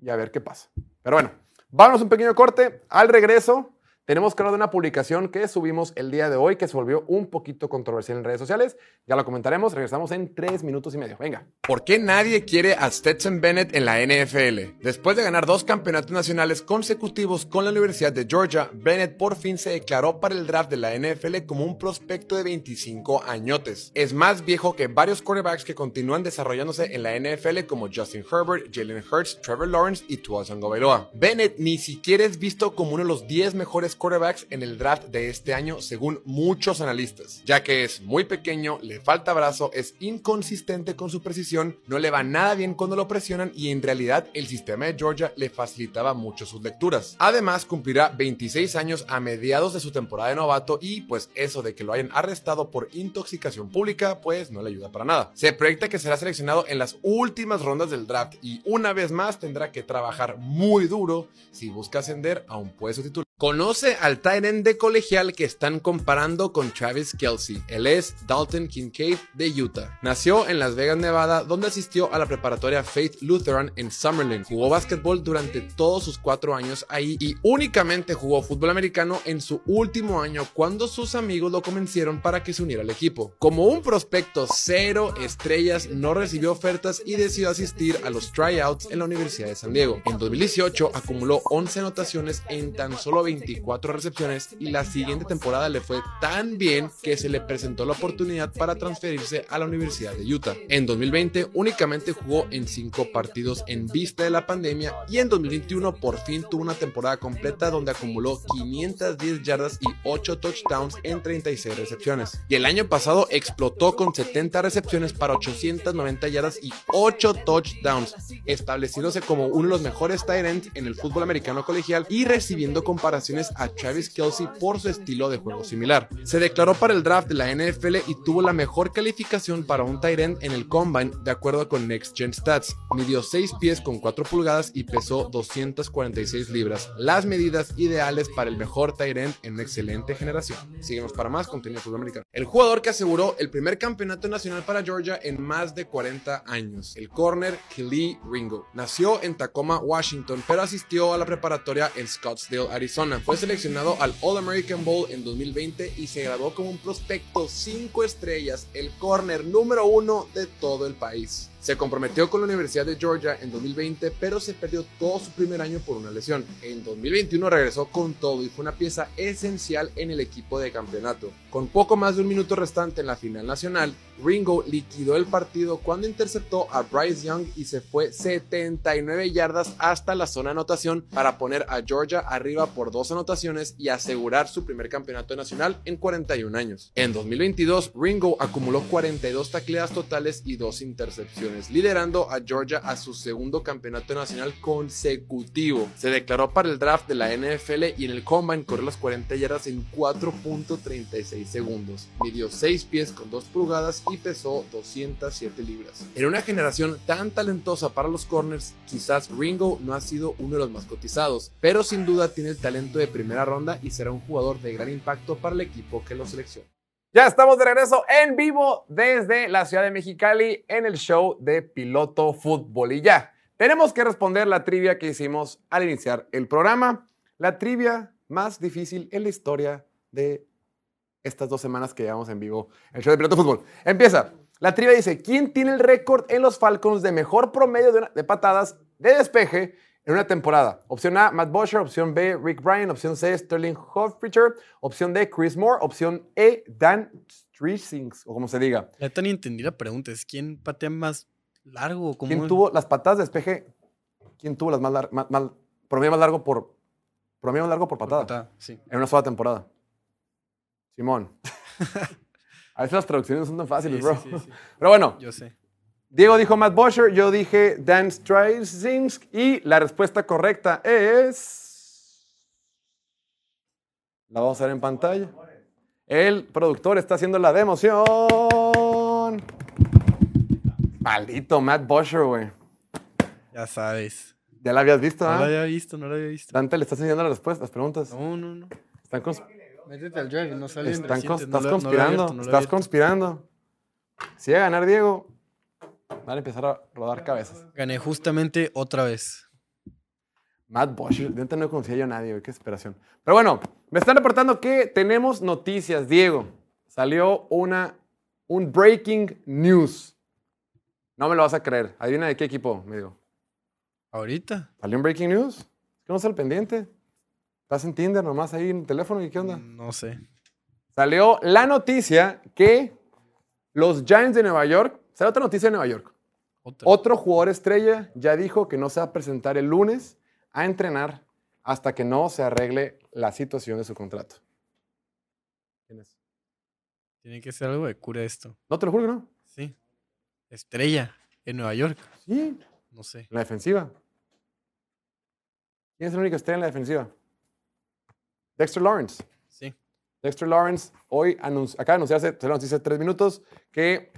y a ver qué pasa. Pero bueno, vámonos un pequeño corte. Al regreso, tenemos que hablar de una publicación que subimos el día de hoy que se volvió un poquito controversial en redes sociales. Ya lo comentaremos. Regresamos en tres minutos y medio. Venga. ¿Por qué nadie quiere a Stetson Bennett en la NFL? Después de ganar dos campeonatos nacionales consecutivos con la Universidad de Georgia, Bennett por fin se declaró para el draft de la NFL como un prospecto de 25 añotes. Es más viejo que varios quarterbacks que continúan desarrollándose en la NFL como Justin Herbert, Jalen Hurts, Trevor Lawrence y Tua Tagovailoa. Bennett ni siquiera es visto como uno de los 10 mejores quarterbacks en el draft de este año según muchos analistas, ya que es muy pequeño, le falta brazo, es inconsistente con su precisión, no le va nada bien cuando lo presionan y en realidad el sistema de Georgia le facilitaba mucho sus lecturas. Además cumplirá 26 años a mediados de su temporada de novato y pues eso de que lo hayan arrestado por intoxicación pública pues no le ayuda para nada. Se proyecta que será seleccionado en las últimas rondas del draft y una vez más tendrá que trabajar muy duro si busca ascender a un puesto titular. Conoce al Tyrant de colegial que están comparando con Travis Kelsey. Él es Dalton Kincaid de Utah. Nació en Las Vegas, Nevada, donde asistió a la preparatoria Faith Lutheran en Summerlin. Jugó básquetbol durante todos sus cuatro años ahí y únicamente jugó fútbol americano en su último año cuando sus amigos lo convencieron para que se uniera al equipo. Como un prospecto cero estrellas, no recibió ofertas y decidió asistir a los tryouts en la Universidad de San Diego. En 2018 acumuló 11 anotaciones en tan solo 24 recepciones y la siguiente temporada le fue tan bien que se le presentó la oportunidad para transferirse a la Universidad de Utah. En 2020 únicamente jugó en 5 partidos en vista de la pandemia y en 2021 por fin tuvo una temporada completa donde acumuló 510 yardas y 8 touchdowns en 36 recepciones. Y el año pasado explotó con 70 recepciones para 890 yardas y 8 touchdowns, estableciéndose como uno de los mejores tight ends en el fútbol americano colegial y recibiendo comparaciones a Travis Kelsey por su estilo de juego similar. Se declaró para el draft de la NFL y tuvo la mejor calificación para un tight end en el combine de acuerdo con Next Gen Stats. Midió 6 pies con 4 pulgadas y pesó 246 libras, las medidas ideales para el mejor tight end en una excelente generación. Síguenos para más contenido fútbol americano. El jugador que aseguró el primer campeonato nacional para Georgia en más de 40 años, el corner Kelly Ringo. Nació en Tacoma, Washington, pero asistió a la preparatoria en Scottsdale, Arizona. Fue seleccionado al All American Bowl en 2020 y se graduó como un prospecto 5 estrellas, el corner número uno de todo el país. Se comprometió con la Universidad de Georgia en 2020, pero se perdió todo su primer año por una lesión. En 2021 regresó con todo y fue una pieza esencial en el equipo de campeonato. Con poco más de un minuto restante en la final nacional, Ringo liquidó el partido cuando interceptó a Bryce Young y se fue 79 yardas hasta la zona de anotación para poner a Georgia arriba por dos anotaciones y asegurar su primer campeonato nacional en 41 años. En 2022, Ringo acumuló 42 tacleadas totales y dos intercepciones liderando a Georgia a su segundo campeonato nacional consecutivo. Se declaró para el draft de la NFL y en el combine corrió las 40 yardas en 4.36 segundos. Midió 6 pies con 2 pulgadas y pesó 207 libras. En una generación tan talentosa para los corners, quizás Ringo no ha sido uno de los más cotizados, pero sin duda tiene el talento de primera ronda y será un jugador de gran impacto para el equipo que lo selecciona. Ya estamos de regreso en vivo desde la ciudad de Mexicali en el show de Piloto Fútbol. Y ya, tenemos que responder la trivia que hicimos al iniciar el programa. La trivia más difícil en la historia de estas dos semanas que llevamos en vivo el show de Piloto Fútbol. Empieza. La trivia dice, ¿quién tiene el récord en los Falcons de mejor promedio de, de patadas de despeje en una temporada. Opción A, Matt Bosher. Opción B, Rick Bryan. Opción C, Sterling Hofrichter. Opción D, Chris Moore. Opción E, Dan Streisings, o como se diga. Ya tan entendí la pregunta. ¿Es quién patea más largo? ¿Cómo ¿Quién es? tuvo las patadas de despeje? ¿Quién tuvo las más, lar- más, más- promedio más largo por promedio más largo por patada, Sí. En una sola temporada. Simón. A veces las traducciones son tan fáciles, Sí, bro. sí, sí, sí. Pero bueno, Yo sé. Diego dijo Matt Bosher, yo dije Dan Streisings y la respuesta correcta es... La vamos a ver en pantalla. El productor está haciendo la democión. Maldito Matt Bosher, güey. Ya sabes. Ya la habías visto, No ¿ah? lo había visto, no lo había visto. Dante le estás enseñando las respuestas, las preguntas. No, no, no. Están, cons- Métete al drive, no sale están reciente, cons- no estás no conspirando. abierto, no estás conspirando. Si llega a ganar Diego, van a empezar a rodar cabezas. Gané justamente otra vez. Matt Bosch, de no conocía yo a nadie, qué esperación. Pero bueno, me están reportando que tenemos noticias, Diego. Salió una, un breaking news. No me lo vas a creer. Adivina de qué equipo, me digo. ¿Ahorita? ¿Salió un breaking news? ¿Qué no está pendiente? ¿Estás en Tinder nomás ahí en el teléfono y qué onda? No sé. Salió la noticia que los Giants de Nueva York, salió otra noticia de Nueva York. Otro jugador estrella ya dijo que no se va a presentar el lunes a entrenar hasta que no se arregle la situación de su contrato. ¿Quién es? Tiene que ser algo de cura esto. No te lo juro no. Sí. Estrella en Nueva York. Sí. No sé. la defensiva. ¿Quién es el único estrella en la defensiva? Dexter Lawrence. Sí. Dexter Lawrence hoy acaba de anunciarse, se lo hace tres minutos, que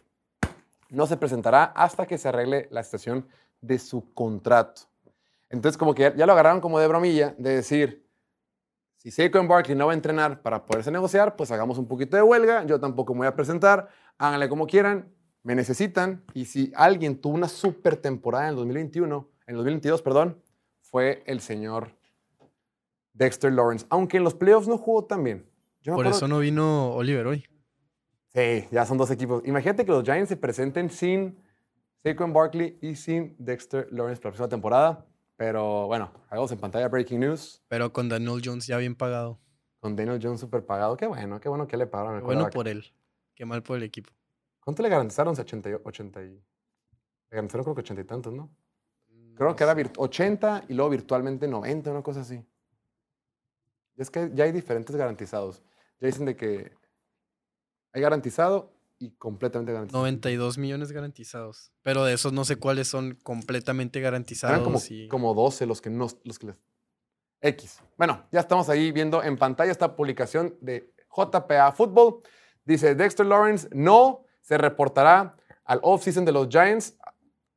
no se presentará hasta que se arregle la situación de su contrato. Entonces, como que ya, lo agarraron como de bromilla, de decir, si Saquon Barkley no va a entrenar para poderse negociar, pues hagamos un poquito de huelga, yo tampoco me voy a presentar, háganle como quieran, me necesitan, y si alguien tuvo una super temporada en el 2021, en el 2022, perdón, fue el señor Dexter Lawrence, aunque en los playoffs no jugó tan bien. Por eso no vino Oliver hoy. Sí, ya son dos equipos. Imagínate que los Giants se presenten sin Saquon Barkley y sin Dexter Lawrence para la próxima temporada. Pero bueno, hagamos en pantalla breaking news. Pero con Daniel Jones ya bien pagado. Con Daniel Jones súper pagado. Qué bueno, qué bueno que le pagaron. bueno por él. Qué mal por el equipo. ¿Cuánto le garantizaron? 80, 80 y... Le garantizaron creo que 80 y tantos, ¿no? Creo que era 80 y luego virtualmente 90, una cosa así. Y es que ya hay diferentes garantizados. Ya dicen de que hay garantizado y completamente garantizado. 92 millones garantizados. Pero de esos no sé cuáles son completamente garantizados. como, como 12 los que no. Los que les... X. Bueno, ya estamos ahí viendo en pantalla esta publicación de JPA Football. Dice Dexter Lawrence no se reportará al off-season de los Giants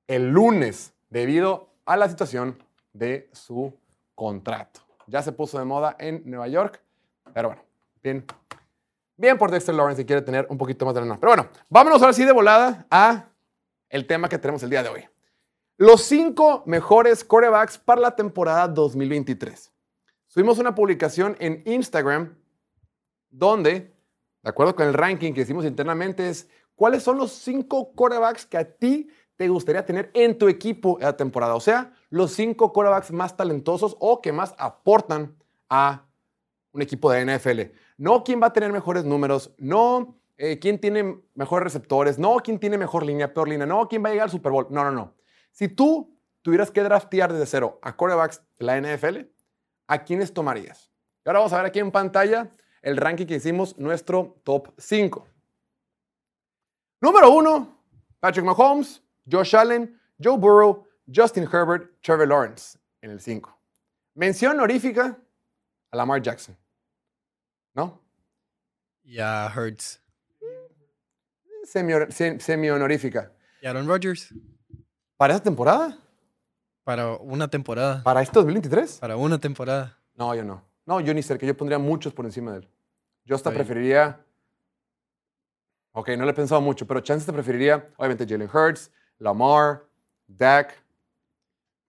el lunes debido a la situación de su contrato. Ya se puso de moda en Nueva York, pero bueno, bien Bien por Dexter Lawrence si quiere tener un poquito más de lana. Pero bueno, vámonos ahora sí de volada a el tema que tenemos el día de hoy. Los cinco mejores corebacks para la temporada 2023. Subimos una publicación en Instagram donde, de acuerdo con el ranking que hicimos internamente, es cuáles son los cinco corebacks que a ti te gustaría tener en tu equipo en la temporada. O sea, los cinco corebacks más talentosos o que más aportan a un equipo de NFL. No quién va a tener mejores números, no eh, quién tiene mejores receptores, no quién tiene mejor línea, peor línea, no quién va a llegar al Super Bowl. No, no, no. Si tú tuvieras que draftear desde cero a quarterbacks de la NFL, ¿a quiénes tomarías? Y ahora vamos a ver aquí en pantalla el ranking que hicimos, nuestro top 5. Número 1, Patrick Mahomes, Josh Allen, Joe Burrow, Justin Herbert, Trevor Lawrence en el 5. Mención honorífica a Lamar Jackson. ¿no? Y a Hurts. Semi-honorífica. ¿Y Aaron Rodgers? ¿Para esa temporada? Para una temporada. ¿Para este 2023? Para una temporada. No, yo no. No, yo ni cerca. Yo pondría muchos por encima de él. Yo hasta preferiría. Ok, no le he pensado mucho, pero chances te preferiría, obviamente, Jalen Hurts, Lamar, Dak.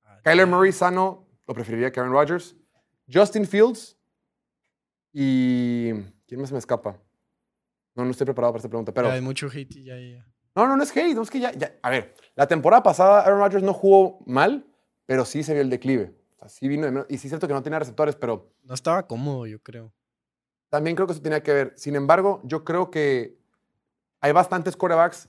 Ah, Kyler Murray sano, lo preferiría que Aaron Rodgers. Justin Fields, y. ¿Quién más me escapa? No, no estoy preparado para esta pregunta, pero. hay mucho hate y ya, ya. No, no, no es hate, no es que ya, ya. A ver, la temporada pasada Aaron Rodgers no jugó mal, pero sí se vio el declive. O sea, sí vino de Y sí es cierto que no tenía receptores, pero. No estaba cómodo, yo creo. También creo que eso tenía que ver. Sin embargo, yo creo que hay bastantes quarterbacks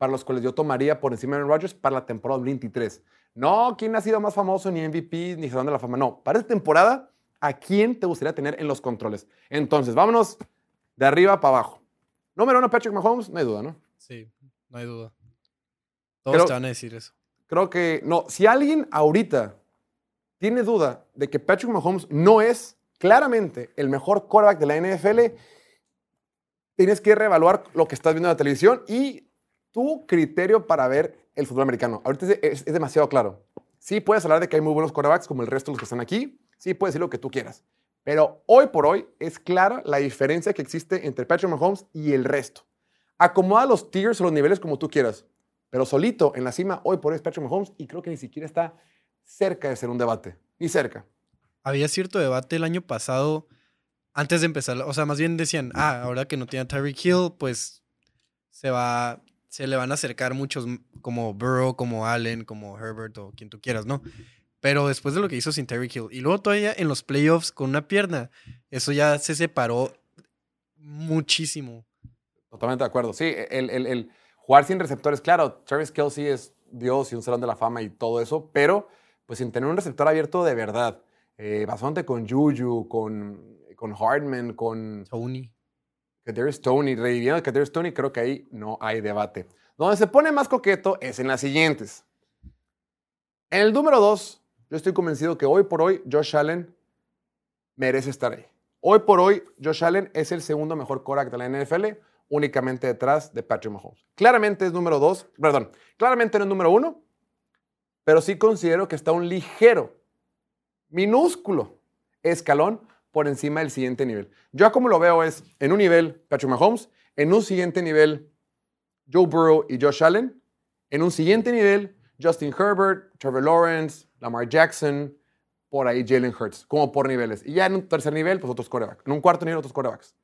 para los cuales yo tomaría por encima de Aaron Rodgers para la temporada 23. No, ¿quién ha sido más famoso, ni MVP, ni Salón de la Fama? No, para esta temporada a quién te gustaría tener en los controles. Entonces, vámonos de arriba para abajo. Número uno, Patrick Mahomes, no hay duda, ¿no? Sí, no hay duda. Todos te van a decir eso. Creo que, no, si alguien ahorita tiene duda de que Patrick Mahomes no es claramente el mejor quarterback de la NFL, tienes que reevaluar lo que estás viendo en la televisión y tu criterio para ver el fútbol americano. Ahorita es, demasiado claro. Sí, puedes hablar de que hay muy buenos quarterbacks como el resto de los que están aquí, sí puedes decir lo que tú quieras. Pero hoy por hoy es clara la diferencia que existe entre Patrick Mahomes y el resto. Acomoda los tiers o los niveles como tú quieras. Pero solito en la cima, hoy por hoy es Patrick Mahomes y creo que ni siquiera está cerca de ser un debate. Ni cerca. Había cierto debate el año pasado, antes de empezar, o sea, más bien decían, ah, ahora que no tiene a Tyreek Hill, pues se va, se le van a acercar muchos como Burrow, como Allen, como Herbert o quien tú quieras, ¿no? Pero después de lo que hizo sin Tyreek Hill y luego todavía en los playoffs con una pierna, eso ya se separó muchísimo. Totalmente de acuerdo. Sí, el, el, el jugar sin receptores, claro, Travis Kelsey es Dios y un salón de la fama y todo eso, pero pues sin tener un receptor abierto de verdad. Eh, bastante con Juju, con, con Hardman, con Tony. Kadarius Tony, reviviendo a Kadarius Tony, creo que ahí no hay debate. Donde se pone más coqueto es en las siguientes. En el número dos, yo estoy convencido que hoy por hoy Josh Allen merece estar ahí. Hoy por hoy, Josh Allen es el segundo mejor quarterback de la NFL, únicamente detrás de Patrick Mahomes. Claramente es número dos, perdón, claramente no es número uno, pero sí considero que está un ligero, minúsculo escalón por encima del siguiente nivel. Yo como lo veo es en un nivel Patrick Mahomes, en un siguiente nivel Joe Burrow y Josh Allen, en un siguiente nivel Justin Herbert, Trevor Lawrence, Lamar Jackson, por ahí Jalen Hurts, como por niveles. Y ya en un tercer nivel, pues otros corebacks. En un cuarto nivel, otros corebacks.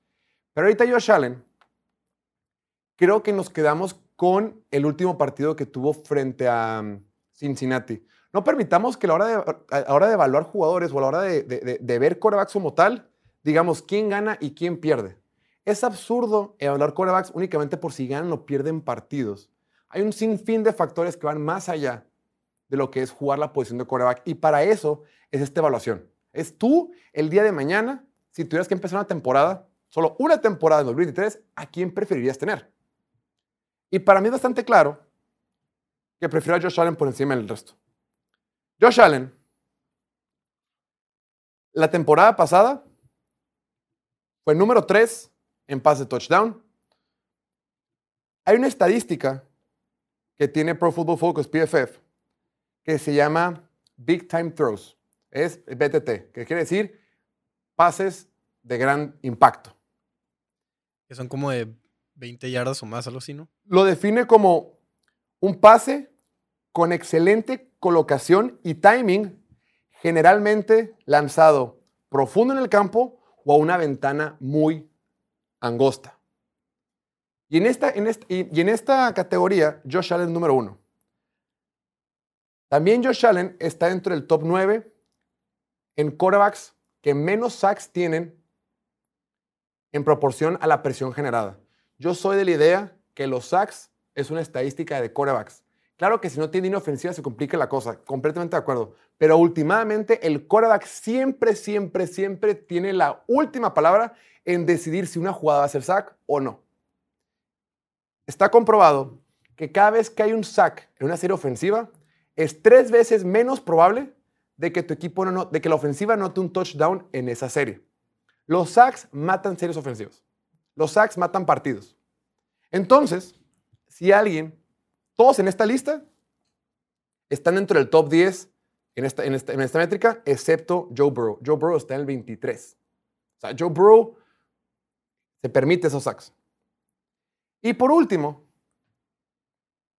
Pero ahorita Josh Allen, creo que nos quedamos con el último partido que tuvo frente a um, Cincinnati. No permitamos que a la hora de, evaluar jugadores o a la hora de, de, de ver corebacks como tal, digamos quién gana y quién pierde. Es absurdo evaluar corebacks únicamente por si ganan o pierden partidos. Hay un sinfín de factores que van más allá de lo que es jugar la posición de coreback. Y para eso es esta evaluación. Es tú, el día de mañana, si tuvieras que empezar una temporada, solo una temporada en 2023, ¿a quién preferirías tener? Y para mí es bastante claro que prefiero a Josh Allen por encima del resto. Josh Allen, la temporada pasada, fue número 3 en pase de touchdown. Hay una estadística que tiene Pro Football Focus, PFF, que se llama Big Time Throws. Es BTT, que quiere decir pases de gran impacto. Que son como de 20 yardas o más, algo así, ¿no? Lo define como un pase con excelente colocación y timing, generalmente lanzado profundo en el campo o a una ventana muy angosta. Y en esta, en esta, y en esta categoría, Josh Allen número uno. También Josh Allen está dentro del top 9 en quarterbacks que menos sacks tienen en proporción a la presión generada. Yo soy de la idea que los sacks es una estadística de quarterbacks. Claro que si no tiene ofensiva se complica la cosa, completamente de acuerdo. Pero últimamente el quarterback siempre, siempre, siempre tiene la última palabra en decidir si una jugada va a ser sack o no. Está comprobado que cada vez que hay un sack en una serie ofensiva, es tres veces menos probable de que tu equipo no, de que la ofensiva note un touchdown en esa serie. Los sacks matan series ofensivas. Los sacks matan partidos. Entonces, si alguien, todos en esta lista, están dentro del top 10 en esta, en esta, en métrica, excepto Joe Burrow. Joe Burrow está en el 23. O sea, Joe Burrow se permite esos sacks. Y por último,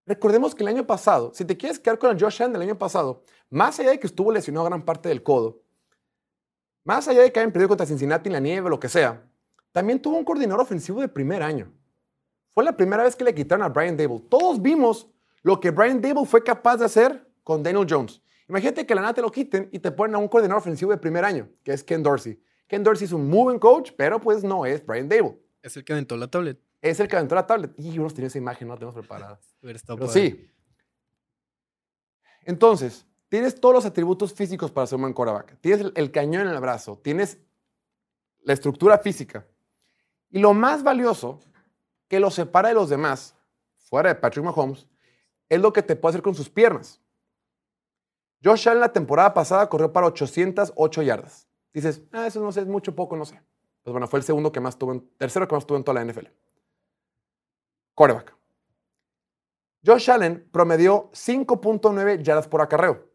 Recordemos que el año pasado, si te quieres quedar con el Josh Allen del año pasado, más allá de que estuvo lesionado gran parte del codo, más allá de que hayan perdido contra Cincinnati en la nieve o lo que sea, también tuvo un coordinador ofensivo de primer año. Fue la primera vez que le quitaron a Brian Dable. Todos vimos lo que Brian Dable fue capaz de hacer con Daniel Jones. Imagínate que la nada te lo quiten y te ponen a un coordinador ofensivo de primer año, que es Ken Dorsey. Ken Dorsey es un muy buen coach, pero pues no es Brian Dable. Es el que aventó la tablet. Es el que aventó la tablet. Y uno tiene esa imagen, no la tenemos preparada. Pero sí. Entonces, tienes todos los atributos físicos para ser un buen quarterback. Tienes el, el cañón en el brazo, tienes la estructura física. Y lo más valioso que lo separa de los demás, fuera de Patrick Mahomes, es lo que te puede hacer con sus piernas. Josh Allen la temporada pasada corrió para 808 yardas. Dices, ah, eso no sé, es mucho, poco, no sé. Pues bueno, fue el segundo que más tuvo, tercero que más tuvo en toda la NFL. Quarterback. Josh Allen promedió 5.9 yardas por acarreo.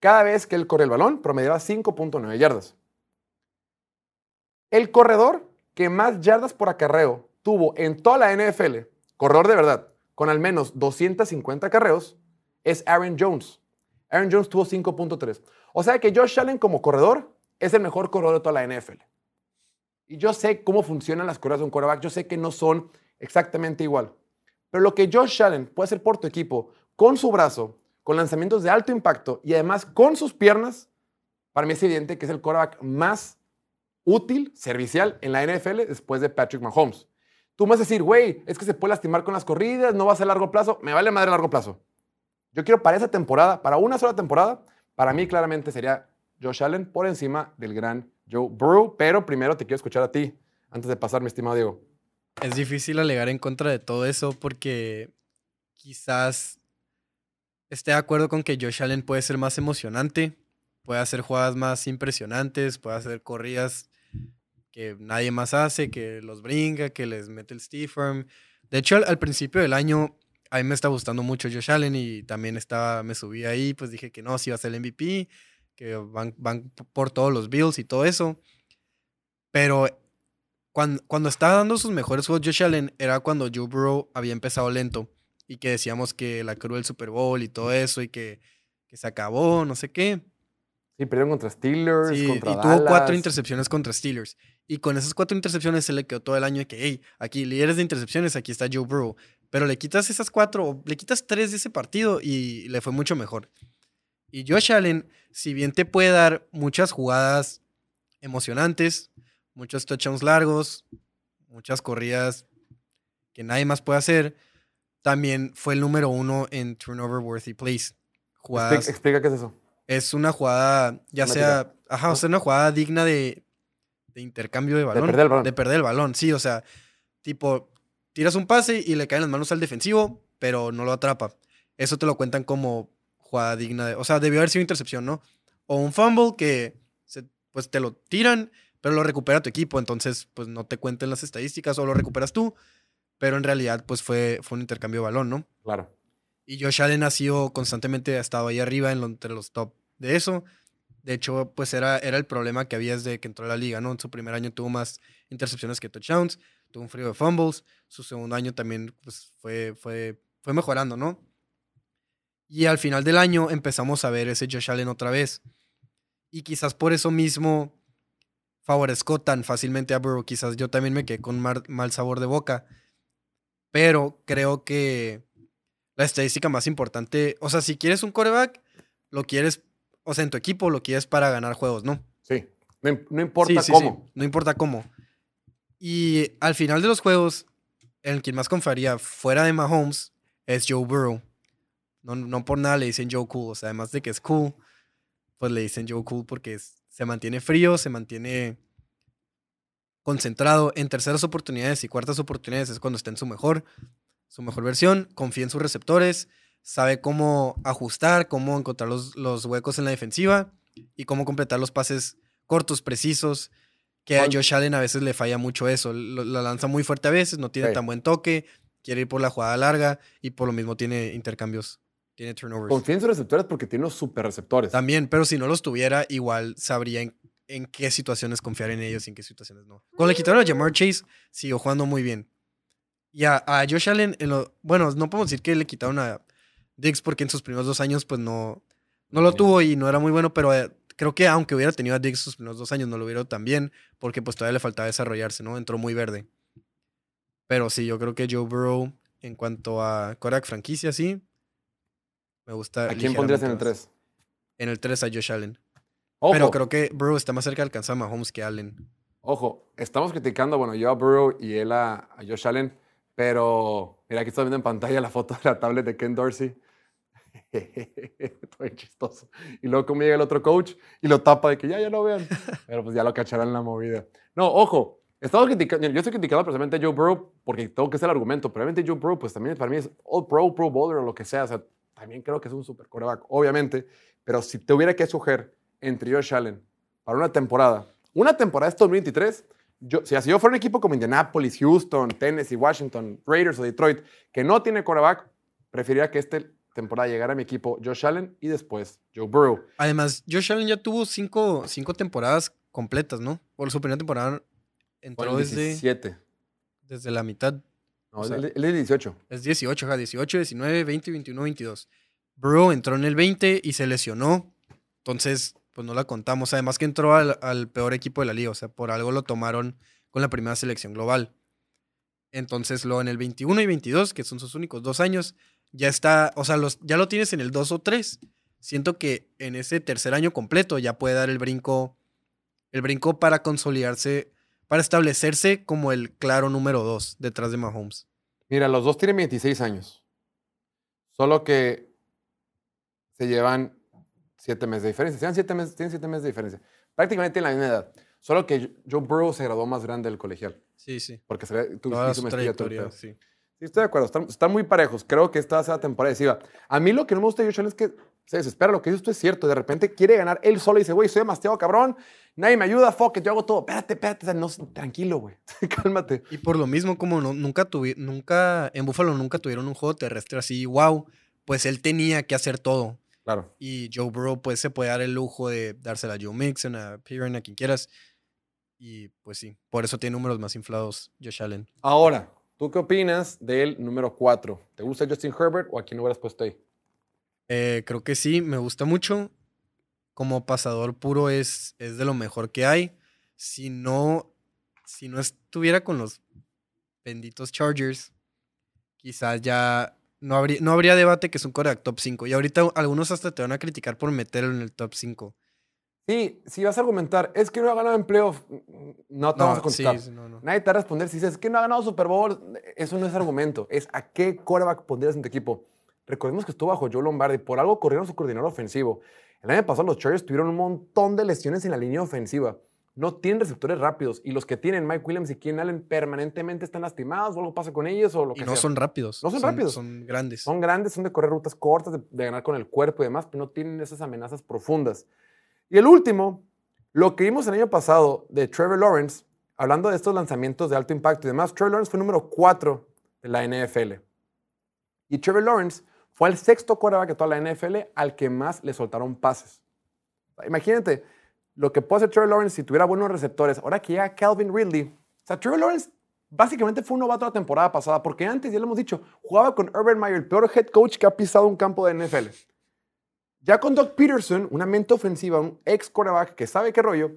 Cada vez que él corre el balón, promediaba 5.9 yardas. El corredor que más yardas por acarreo tuvo en toda la NFL, corredor de verdad, con al menos 250 acarreos, es Aaron Jones. Aaron Jones tuvo 5.3. O sea que Josh Allen como corredor es el mejor corredor de toda la NFL. Y yo sé cómo funcionan las corridas de un quarterback. Yo sé que no son exactamente igual. Pero lo que Josh Allen puede hacer por tu equipo con su brazo, con lanzamientos de alto impacto y además con sus piernas, para mí es evidente que es el quarterback más útil, servicial en la NFL después de Patrick Mahomes. Tú me vas a decir, güey, es que se puede lastimar con las corridas, no va a ser largo plazo. Me vale madre a largo plazo. Yo quiero para esa temporada, para una sola temporada, para mí claramente sería Josh Allen por encima del gran Joe Burrow. Pero primero te quiero escuchar a ti, antes de pasar, mi estimado Diego. Es difícil alegar en contra de todo eso porque quizás esté de acuerdo con que Josh Allen puede ser más emocionante, puede hacer jugadas más impresionantes, puede hacer corridas que nadie más hace, que los brinca, que les mete el Firm. De hecho, al, principio del año, a mí me está gustando mucho Josh Allen y también estaba, me subí ahí, pues dije que no, si iba a ser el MVP, que van, van por todos los Bills y todo eso. Pero cuando, cuando estaba dando sus mejores juegos Josh Allen era cuando Joe Burrow había empezado lento y que decíamos que la cruz del Super Bowl y todo eso y que, que se acabó, no sé qué. Sí, perdieron contra Steelers, Sí, contra y tuvo cuatro intercepciones contra Steelers. Y con esas cuatro intercepciones se le quedó todo el año de que, hey, aquí líderes de intercepciones, aquí está Joe Burrow. Pero le quitas esas cuatro, o le quitas tres de ese partido y le fue mucho mejor. Y Josh Allen, si bien te puede dar muchas jugadas emocionantes, muchos touchdowns largos, muchas corridas que nadie más puede hacer, también fue el número uno en turnover worthy plays. Jugadas Explica, explica qué es eso. es una jugada, ya sea, ajá, o sea, una jugada digna de, de intercambio de balón. perder el balón. De perder el balón, sí, o sea, tipo, tiras un pase y le caen las manos al defensivo, pero no lo atrapa. Eso te lo cuentan como jugada digna de, o sea, debió haber sido intercepción, ¿no? O un fumble que, se- pues, te lo tiran, pero lo recupera tu equipo, entonces, pues, no te cuenten las estadísticas o lo recuperas tú, pero en realidad, pues, fue, fue un intercambio de balón, ¿no? Claro. Y Josh Allen ha sido constantemente, ha estado ahí arriba en lo- entre los top de eso. De hecho, pues era, era el problema que había desde que entró a la liga, ¿no? En su primer año tuvo más intercepciones que touchdowns, tuvo un frío de fumbles. Su segundo año también pues, fue, fue, fue mejorando, ¿no? Y al final del año empezamos a ver ese Josh Allen otra vez. Y quizás por eso mismo favorezco tan fácilmente a Burrow. Quizás yo también me quedé con mar- mal sabor de boca. Pero creo que la estadística más importante, o sea, si quieres un coreback, lo quieres, o sea, en tu equipo lo quieres para ganar juegos, ¿no? Sí. No, im- no importa Sí, sí, cómo. sí, no importa cómo. Y al final de los juegos, el quien más confiaría fuera de Mahomes es Joe Burrow. No, no por nada le dicen Joe Cool, o sea, además de que es cool, pues le dicen Joe Cool porque es- se mantiene frío, se mantiene concentrado en terceras oportunidades y cuartas oportunidades es cuando está en su mejor, su mejor versión, confía en sus receptores, sabe cómo ajustar, cómo encontrar los, los huecos en la defensiva y cómo completar los pases cortos, precisos, que a ¿Cuál- Josh Allen a veces le falla mucho eso, lo- la lanza muy fuerte a veces, no tiene Sí. tan buen toque, quiere ir por la jugada larga y por lo mismo tiene intercambios, tiene turnovers. Confía en sus receptores porque tiene unos super receptores. También, pero si no los tuviera, igual sabría en, en qué situaciones confiar en ellos y en qué situaciones no. Cuando le quitaron a Jamar Chase, siguió jugando muy bien. Y a, a Josh Allen, en lo- bueno, no podemos decir que le quitaron a Diggs porque en sus primeros dos años, pues no, no lo Sí. tuvo y no era muy bueno, pero eh, creo que aunque hubiera tenido a Diggs sus primeros dos años, no lo hubiera tan bien porque pues todavía le faltaba desarrollarse, ¿no? Entró muy verde. Pero sí, yo creo que Joe Burrow, en cuanto a Korak franquicia, sí, me gusta. ¿A quién pondrías en el ligeramente más. 3? En el 3 a Josh Allen. Ojo, Pero creo que Burrow está más cerca de alcanzar a Mahomes que Allen. ojo, estamos criticando, bueno, yo a Burrow y él a, a Josh Allen, pero mira, aquí estoy viendo en pantalla la foto de la tablet de Ken Dorsey. Todo chistoso. Y luego como llega el otro coach y lo tapa de que ya, ya lo vean. Pero pues ya lo cacharán en la movida. No, ojo, criticando, yo estoy criticando precisamente a Joe Burrow porque tengo que ser el argumento. Probablemente Joe Burrow, pues también para mí es All Pro, Pro Bowler o lo que sea. O sea, también creo que es un super coreback, obviamente. Pero si tuviera que escoger entre Josh Allen para una temporada, una temporada es 2023, yo, si así yo fuera un equipo como Indianapolis, Houston, Tennessee, Washington, Raiders o Detroit, que no tiene coreback, preferiría que esta temporada llegara a mi equipo Josh Allen y después Joe Burrow. Además, Josh Allen ya tuvo cinco, cinco temporadas completas, ¿no? Por su primera temporada entró desde, 17. desde la mitad. No, o sea, él, es 18. Es 18, ajá, 18, 19, 20, 21, 22. Burrow entró en el 20 y se lesionó. Entonces, pues no la contamos. Además que entró al, peor equipo de la liga, o sea, por algo lo tomaron con la primera selección global. Entonces, luego en el 21 y 22, que son sus únicos dos años, ya está, o sea, los, ya lo tienes en el 2 o 3. Siento que en ese tercer año completo ya puede dar el brinco, el brinco para consolidarse, para establecerse como el claro número 2 detrás de Mahomes. Mira, los dos tienen 26 años. Solo que se llevan 7 meses de diferencia. Llevan siete meses, tienen 7 meses de diferencia. Prácticamente en la misma edad. Solo que Joe Burrow se graduó más grande del colegial. Sí, sí. Porque se ve, el trayectoria, sí. Sí, estoy de acuerdo. Están, están muy parejos. Creo que esta va a ser la temporada decisiva. A mí lo que no me gusta de Josh es que se desespera. Lo que dices tú es cierto. De repente quiere ganar él solo y dice, güey, soy demasiado cabrón. Nadie me ayuda. Fuck it, yo hago todo. Espérate, espérate. sea, no, tranquilo, güey. Cálmate. Y por lo mismo, como no- nunca tuvi- nunca, en Buffalo nunca tuvieron un juego terrestre así, wow, pues él tenía que hacer todo. Claro. Y Joe Burrow, pues se puede dar el lujo de dársela a Joe Mixon, a Piran, a quien quieras. Y pues sí, por eso tiene números más inflados Josh Allen. Ahora, ¿tú qué opinas del número 4? ¿Te gusta Justin Herbert o a quién hubieras puesto ahí? Eh, creo que sí, me gusta mucho. Como pasador puro es, es de lo mejor que hay. Si no, si no estuviera con los benditos Chargers, quizás ya no habría, no habría debate que es un coreback top 5. Y ahorita algunos hasta te van a criticar por meterlo en el top 5. Sí, si vas a argumentar, es que no ha ganado en playoff, no te vamos a contestar. sí, no, no. Nadie te va a responder si dices es que no ha ganado Super Bowl. Eso no es argumento. Es a qué quarterback pondrías en tu equipo. Recordemos que estuvo bajo Joe Lombardi. Por algo corrieron su coordinador ofensivo. El año pasado los Chargers tuvieron un montón de lesiones en la línea ofensiva. No tienen receptores rápidos. Y los que tienen, Mike Williams y Keenan Allen, permanentemente están lastimados o algo pasa con ellos o lo Y que no sea. son rápidos. No son rápidos. Son grandes. Son grandes, son de correr rutas cortas, de, de ganar con el cuerpo y demás, pero no tienen esas amenazas profundas. Y el último, lo que vimos el año pasado de Trevor Lawrence, hablando de estos lanzamientos de alto impacto y demás, Trevor Lawrence fue número 4 de la NFL. Y Trevor Lawrence fue el sexto quarterback de toda la NFL al que más le soltaron pases. Imagínate lo que puede hacer Trevor Lawrence si tuviera buenos receptores. Ahora que llega Calvin Ridley. O sea, Trevor Lawrence básicamente fue un novato la temporada pasada, porque antes, ya lo hemos dicho, jugaba con Urban Meyer, el peor head coach que ha pisado un campo de NFL. Ya con Doug Peterson, una mente ofensiva, un ex quarterback que sabe qué rollo,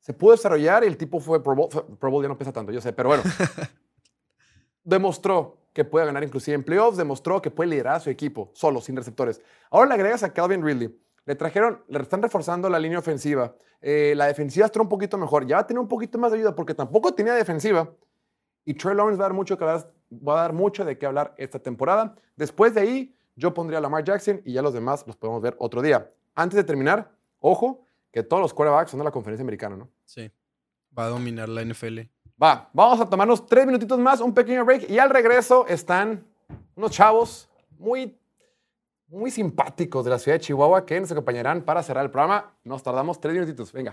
se pudo desarrollar y el tipo fue Pro Bowl. Pro Bowl ya no pesa tanto, yo sé, pero bueno. demostró que puede ganar inclusive en playoffs, demostró que puede liderar a su equipo solo, sin receptores. Ahora le agregas a Calvin Ridley. Le trajeron, le están reforzando la línea ofensiva. Eh, la defensiva está un poquito mejor. Ya va a tener un poquito más de ayuda porque tampoco tenía defensiva. Y Trey Lawrence va a dar mucho, que hablar, va a dar mucho de qué hablar esta temporada. Después de ahí, yo pondría a Lamar Jackson y ya los demás los podemos ver otro día. Antes de terminar, ojo, que todos los quarterbacks son de la conferencia americana, ¿no? Sí. Va a dominar la NFL. Va, vamos a tomarnos tres minutitos más, un pequeño break y al regreso están unos chavos muy, muy simpáticos de la ciudad de Chihuahua que nos acompañarán para cerrar el programa. Nos tardamos tres minutitos, venga.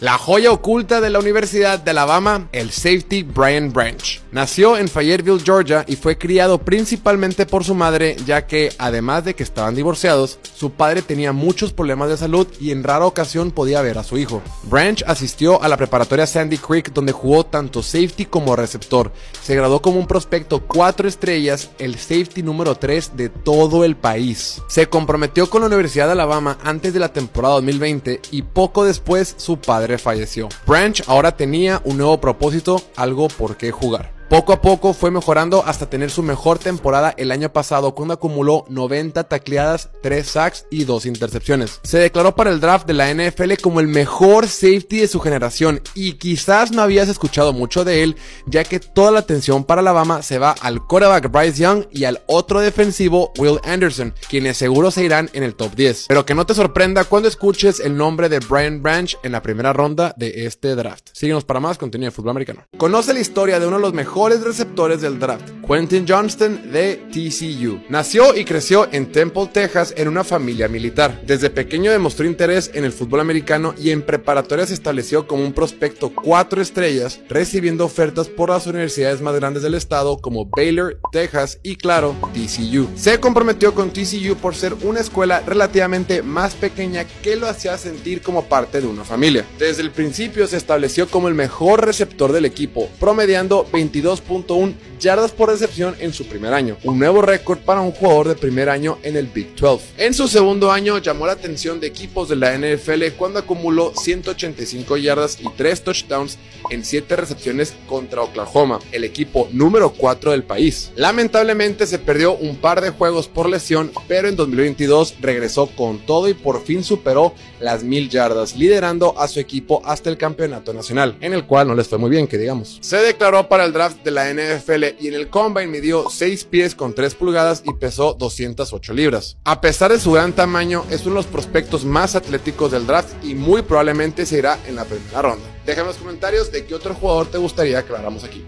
La joya oculta de la Universidad de Alabama, el safety Brian Branch. Nació en Fayetteville, Georgia y fue criado principalmente por su madre, ya que además de que estaban divorciados, su padre tenía muchos problemas de salud y en rara ocasión podía ver a su hijo. Branch asistió a la preparatoria Sandy Creek donde jugó tanto safety como receptor. Se graduó como un prospecto 4 estrellas, el safety número 3 de todo el país. Se comprometió con la Universidad de Alabama antes de la temporada 2020 y poco después su padre falleció. Branch ahora tenía un nuevo propósito, algo por qué jugar. Poco a poco fue mejorando hasta tener su mejor temporada el año pasado cuando acumuló 90 tacleadas, 3 sacks y 2 intercepciones. Se declaró para el draft de la NFL como el mejor safety de su generación y quizás no habías escuchado mucho de él ya que toda la atención para Alabama se va al quarterback Bryce Young y al otro defensivo Will Anderson, quienes seguro se irán en el top 10. Pero que no te sorprenda cuando escuches el nombre de Brian Branch en la primera ronda de este draft. Síguenos para más contenido de fútbol americano. Conoce la historia de uno de los mejores receptores del draft, Quentin Johnston de TCU. Nació y creció en Temple, Texas, en una familia militar. Desde pequeño demostró interés en el fútbol americano y en preparatoria se estableció como un prospecto cuatro estrellas, recibiendo ofertas por las universidades más grandes del estado como Baylor, Texas y claro, TCU. Se comprometió con TCU por ser una escuela relativamente más pequeña que lo hacía sentir como parte de una familia. Desde el principio se estableció como el mejor receptor del equipo, promediando 22.1 yardas por recepción en su primer año, un nuevo récord para un jugador de primer año en el Big 12. En su segundo año llamó la atención de equipos de la NFL cuando acumuló 185 yardas y 3 touchdowns en 7 recepciones contra Oklahoma, el equipo número 4 del país. Lamentablemente se perdió un par de juegos por lesión, pero en 2022 regresó con todo y por fin superó las mil yardas, liderando a su equipo hasta el campeonato nacional, en el cual no les fue muy bien, que digamos. Se declaró para el draft de la NFL y en el combine midió 6 pies con 3 pulgadas y pesó 208 libras. A pesar de su gran tamaño, es uno de los prospectos más atléticos del draft y muy probablemente se irá en la primera ronda. Déjame en los comentarios de qué otro jugador te gustaría que habláramos aquí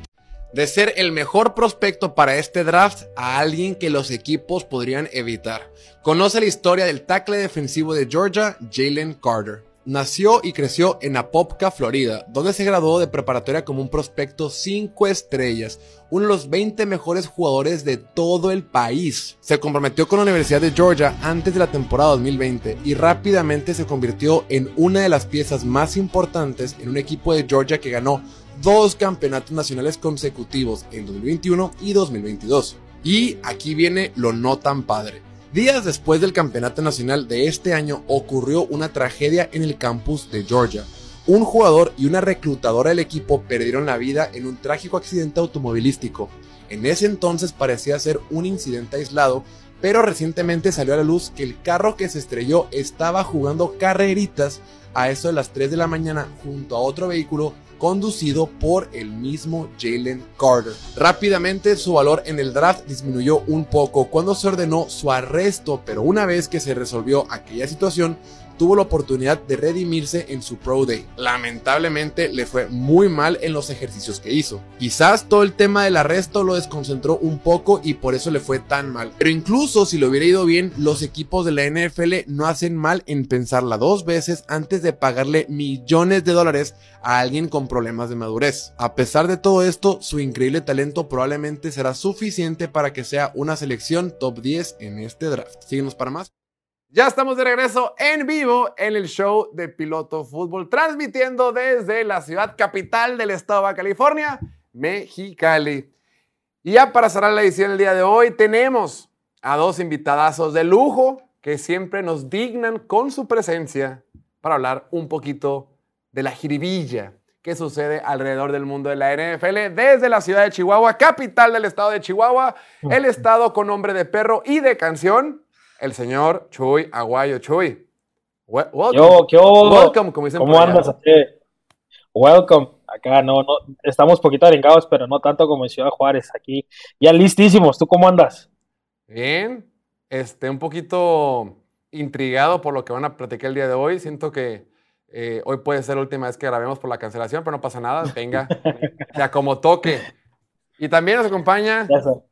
de ser el mejor prospecto para este draft a alguien que los equipos podrían evitar. Conoce la historia del tackle defensivo de Georgia, Jalen Carter. Nació y creció en Apopka, Florida, donde se graduó de preparatoria como un prospecto 5 estrellas, uno de los 20 mejores jugadores de todo el país. Se comprometió con la Universidad de Georgia antes de la temporada 2020 y rápidamente se convirtió en una de las piezas más importantes en un equipo de Georgia que ganó dos campeonatos nacionales consecutivos en 2021 y 2022. Y aquí viene lo no tan padre. Días después del campeonato nacional de este año ocurrió una tragedia en el campus de Georgia. Un jugador y una reclutadora del equipo perdieron la vida en un trágico accidente automovilístico. En ese entonces parecía ser un incidente aislado, pero recientemente salió a la luz que el carro que se estrelló estaba jugando carreritas a eso de las 3 de la mañana junto a otro vehículo conducido por el mismo Jalen Carter. Rápidamente su valor en el draft disminuyó un poco cuando se ordenó su arresto, pero una vez que se resolvió aquella situación, tuvo la oportunidad de redimirse en su Pro Day. Lamentablemente le fue muy mal en los ejercicios que hizo. Quizás todo el tema del arresto lo desconcentró un poco y por eso le fue tan mal. Pero incluso si le hubiera ido bien, los equipos de la NFL no hacen mal en pensarla dos veces antes de pagarle millones de dólares a alguien con problemas de madurez. A pesar de todo esto, su increíble talento probablemente será suficiente para que sea una selección top 10 en este draft. Síguenos para más. Ya estamos de regreso en vivo en el show de Piloto Fútbol, transmitiendo desde la ciudad capital del estado de California, Mexicali. Y ya para cerrar la edición del día de hoy, tenemos a dos invitadazos de lujo que siempre nos dignan con su presencia para hablar un poquito de la jiribilla que sucede alrededor del mundo de la NFL desde la ciudad de Chihuahua, capital del estado de Chihuahua, el estado con nombre de perro y de canción el señor Chuy Aguayo. Chuy, welcome. Yo, ¿qué welcome, como dicen ¿Cómo andas? Welcome. Acá no, no, estamos poquito arengados, pero no tanto como en Ciudad Juárez. Aquí ya listísimos. ¿Tú cómo andas? Bien. Este, un poquito intrigado por lo que van a platicar el día de hoy. Siento que eh, hoy puede ser la última vez que grabemos por la cancelación, pero no pasa nada. Venga, ya como toque. Y también nos acompaña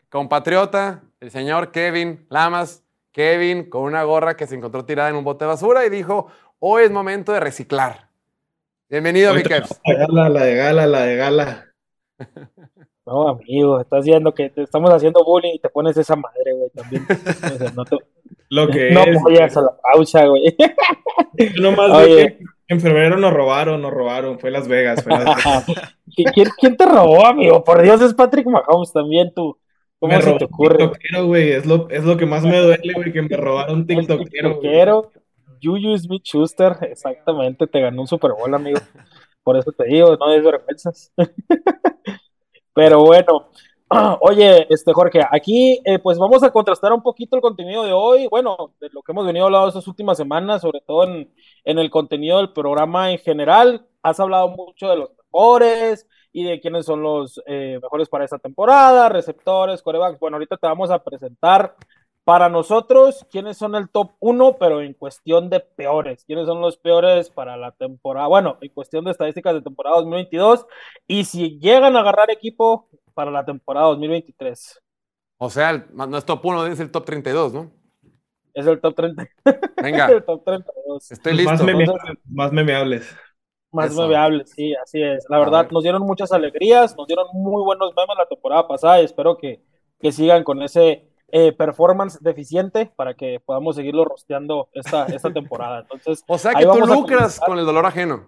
compatriota, el señor Kevin Lamas. Kevin con una gorra que se encontró tirada en un bote de basura y dijo, hoy es momento de reciclar. Bienvenido, mi Kevs. La de gala, la de gala, la de gala. No, amigo, estás viendo que te estamos haciendo bullying y te pones esa madre, güey, también. no Lo que no es. a la pausa, güey. Yo nomás que en febrero nos robaron, nos robaron, fue Las Vegas. Fue Las Vegas. ¿Quién, ¿Quién, te robó, amigo? Por Dios, es Patrick Mahomes también, tú. ¿Cómo me se te ocurre? TikTokero, güey. Es lo, es lo que más me duele, güey, que me robaron TikTokero. TikTokero. Juju Smith Schuster, exactamente, te ganó un Super Bowl, amigo. Por eso te digo, no des vergüenzas. Pero bueno, oye, este Jorge, aquí eh, pues vamos a contrastar un poquito el contenido de hoy, bueno, de lo que hemos venido hablando estas últimas semanas, sobre todo en, en el contenido del programa en general. Has hablado mucho de los mejores, y de quiénes son los eh, mejores para esta temporada, receptores, corebacks. Bueno, ahorita te vamos a presentar para nosotros quiénes son el top 1, pero en cuestión de peores. ¿Quiénes son los peores para la temporada? Bueno, en cuestión de estadísticas de temporada 2022 y si llegan a agarrar equipo para la temporada 2023. O sea, no es top 1, es el top 32, ¿no? Es el top 30. Venga. el top 32. Estoy listo. Más, memeables, más memeables. Más memeables, sí, así es. La verdad, nos dieron muchas alegrías, nos dieron muy buenos memes la temporada pasada y espero que, que sigan con ese eh, performance deficiente para que podamos seguirlo rosteando esta, esta temporada. Entonces, o sea que tú lucras con el dolor ajeno.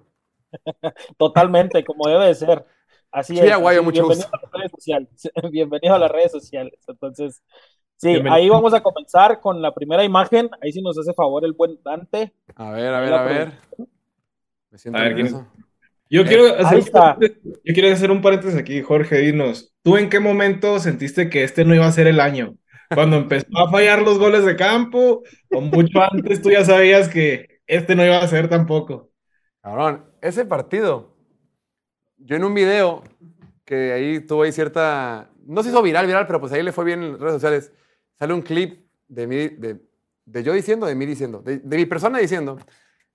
Totalmente, como debe de ser. Así Sí, es. Aguayo, mucho bienvenido gusto. a las redes sociales. Bienvenido a las redes sociales. Entonces, sí, Bienvenido. ahí vamos a comenzar con la primera imagen. Ahí sí nos hace favor el buen Dante. A ver, a ver, a ver. Me siento A ver, ¿quién- nervioso. Yo quiero, hacer yo quiero hacer un paréntesis aquí, Jorge, dinos, ¿tú en qué momento sentiste que este no iba a ser el año? ¿Cuando empezó a fallar los goles de campo o mucho antes tú ya sabías que este no iba a ser tampoco? Cabrón, ese partido, yo en un video que ahí tuvo ahí cierta, no se hizo viral, viral, pero pues ahí le fue bien en redes sociales, sale un clip de mí, de, de yo diciendo, de mí diciendo, de, de mi persona diciendo,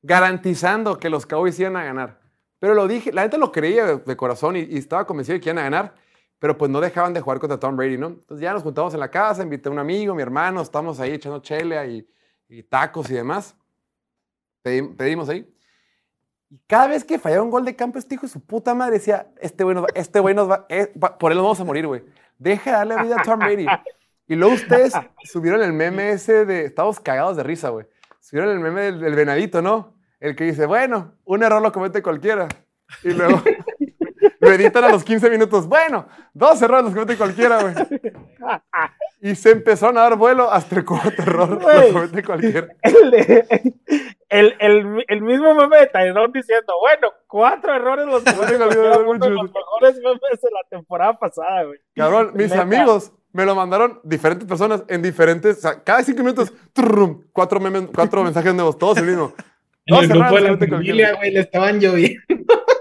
garantizando que los Cowboys iban a ganar. Pero lo dije, la gente lo creía de, corazón y, estaba convencido de que iban a ganar, pero pues no dejaban de jugar contra Tom Brady, ¿no? Entonces ya nos juntamos en la casa, invité a un amigo, mi hermano, estamos ahí echando chela y, tacos y demás. Pedi- pedimos ahí. Y cada vez que fallaba un gol de campo, este hijo de su puta madre decía, este güey nos va, este güey nos va, eh, va- por él nos vamos a morir, güey. Deja de darle vida a Tom Brady. Y luego ustedes subieron el meme ese de, estamos cagados de risa, güey. Subieron el meme del, del venadito, ¿no? El que dice, bueno, un error lo comete cualquiera. Y luego lo editan a los 15 minutos. Bueno, dos errores los comete cualquiera, güey. Y se empezaron a dar vuelo hasta el cuarto error Güey. lo comete cualquiera. El, el, el, el mismo meme de Tyrone diciendo, bueno, cuatro errores los comete cualquiera, uno de los mejores memes de la temporada pasada, güey. Cabrón, mis Neta. amigos me lo mandaron diferentes personas en diferentes. O sea, cada cinco minutos, turrum, cuatro, memes, cuatro mensajes nuevos, todos el mismo. En el grupo de la familia, güey, le estaban lloviendo.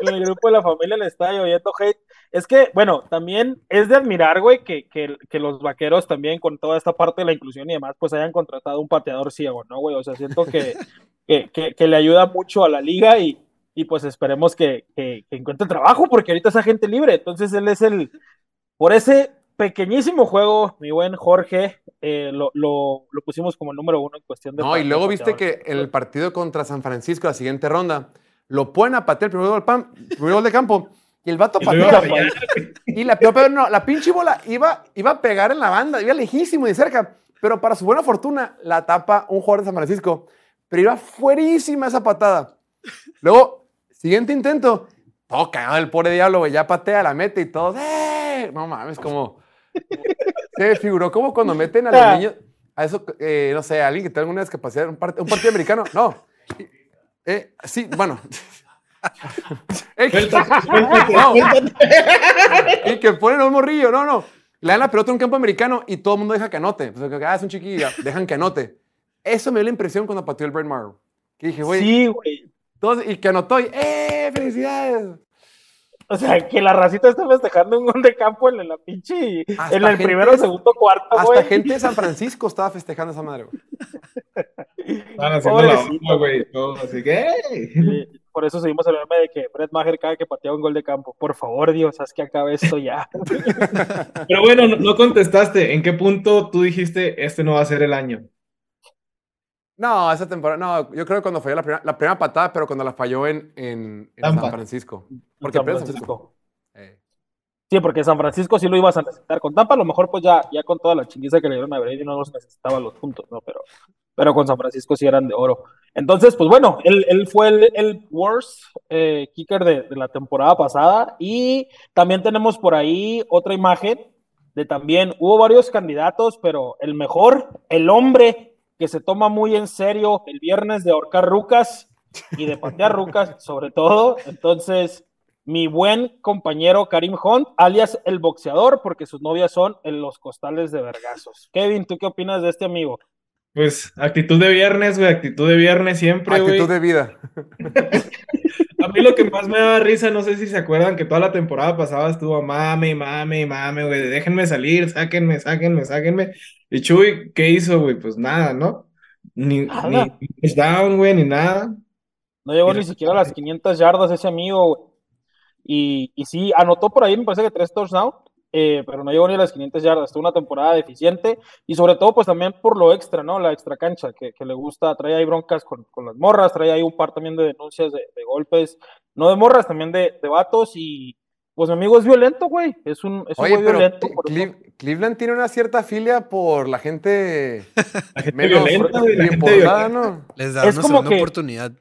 En el grupo de la familia le está lloviendo hate. Es que, bueno, también es de admirar, güey, que, que, que los vaqueros también con toda esta parte de la inclusión y demás, pues hayan contratado un pateador ciego, ¿no, güey? O sea, siento que, que, que, que le ayuda mucho a la liga y, y pues esperemos que, que, que encuentre trabajo, porque ahorita es agente libre. Entonces él es el, por ese pequeñísimo juego, mi buen Jorge, eh, lo, lo, lo pusimos como el número uno en cuestión de... No, y de luego viste que en el partido contra San Francisco, la siguiente ronda, lo ponen a patear el primer gol, pam, primer gol de campo. Y el vato fallar. Y la, pero, pero no, la pinche bola iba, iba a pegar en la banda, iba lejísimo y cerca. Pero para su buena fortuna, la tapa un jugador de San Francisco. Pero iba fuerísima esa patada. Luego, siguiente intento. Todo cagado el pobre diablo, güey. Ya patea, la mete y todo. ¡eh! No mames, como. Se me figuró como cuando meten a los niños. A eso, eh, no sé, a alguien que tenga alguna discapacidad, un, part- un partido americano. No. Eh, sí, bueno. No. y que ponen a un morrillo, no, no. Le dan la pelota en un campo americano y todo el mundo deja que anote. Pues, ah, es un chiquillo, dejan que anote. Eso me dio la impresión cuando pateó el Brett Morrow. Que dije, güey, Sí, güey. y que anotó y, ¡eh, felicidades! O sea, que la racita está festejando un gol de campo en la pinche. Hasta en el gente primero, de- segundo, cuarto, Hasta güey. gente de San Francisco estaba festejando esa madre, güey. Estaban haciendo la Pobrecito. bomba, güey, y así que, Por eso seguimos el meme de que Brett Maher cada que patea un gol de campo. Por favor, Dios, haz que acabe esto ya. Pero bueno, no, no contestaste. ¿En qué punto tú dijiste este no va a ser el año? No, esa temporada, no, yo creo que cuando falló la primera, la primera patada, pero cuando la falló en, en, en San. Francisco. Porque San Francisco. Eh, Sí, porque San Francisco sí lo ibas a necesitar. Con Tampa, a lo mejor, pues ya, ya con toda la chinguiza que le dieron a Brady, no los necesitaba los puntos, ¿no? Pero, pero con San Francisco sí eran de oro. Entonces, pues bueno, él, él fue el, el worst eh, kicker de, de la temporada pasada. Y también tenemos por ahí otra imagen de también, hubo varios candidatos, pero el mejor, el hombre que se toma muy en serio el viernes de ahorcar rucas y de patear rucas, sobre todo. Entonces, mi buen compañero Karim Hunt, alias el boxeador, porque sus novias son en los costales de vergazos. Kevin, ¿tú qué opinas de este amigo? Pues actitud de viernes, güey, actitud de viernes siempre, actitud de vida. A mí lo que más me daba risa, no sé si se acuerdan que toda la temporada pasada estuvo mame, y mame, y mame, güey, déjenme salir, sáquenme, sáquenme, sáquenme. Y Chuy, ¿qué hizo, güey? Pues nada, ¿no? Ni, Nada. ni touchdown, güey, ni nada. No llegó Mira. ni siquiera a las 500 yardas ese amigo. güey. Y, y sí, anotó por ahí, me parece que tres touchdowns, eh, pero no llegó ni a las 500 yardas. Tuvo una temporada deficiente y sobre todo, pues también por lo extra, ¿no? La extra cancha, que, que le gusta, trae ahí broncas con, con las morras, trae ahí un par también de denuncias de, de golpes, no de morras, también de, de vatos y pues mi amigo es violento, güey. Es un, es un Oye, güey pero violento. Eso- Cle- Cleveland tiene una cierta filia por la gente La gente menos violenta, la gente violenta. ¿no? Les da Es una como segunda que- oportunidad.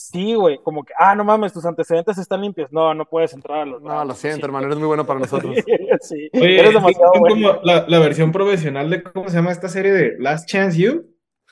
Sí, güey, como que, ah, no mames, tus antecedentes están limpios. No, no puedes entrar a los. No, lo siento, Sí. hermano, eres muy bueno para nosotros. sí, Oye, eres ¿sí demasiado bueno. como la, la versión profesional de cómo se llama esta serie de Last Chance You.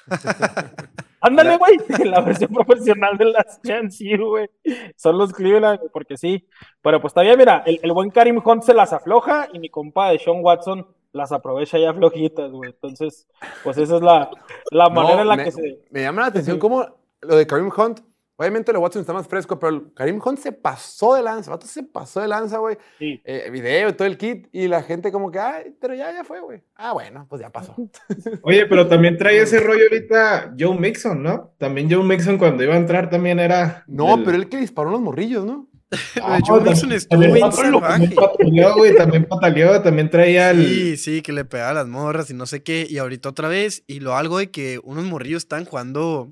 Ándale, güey, la versión profesional de las Chance U, güey. Son los Cleveland, güey, porque sí. Pero pues todavía, mira, el, el buen Karim Hunt se las afloja y mi compa de Sean Watson las aprovecha ya flojitas, güey. Entonces, pues esa es la, la manera No, en la me, que se. me llama la atención cómo lo de Karim Hunt. Obviamente de Watson está más fresco, pero el Karim Hunt se pasó de lanza. El vato se pasó de lanza, güey. Sí. Eh, video y todo el kit. Y la gente como que, ay, pero ya, ya fue, güey. Ah, bueno, pues ya pasó. Oye, pero también trae ese rollo ahorita Joe Mixon, ¿no? También Joe Mixon cuando iba a entrar también era. No, del- pero él que disparó los morrillos, ¿no? Ah, Joe también- Mixon estuvo también bien pataleó, También salvaje. pataleó, güey, también pataleó, también traía el. Sí, sí, que le pegaba las morras y no sé qué. Y ahorita otra vez, y lo algo de que unos morrillos están jugando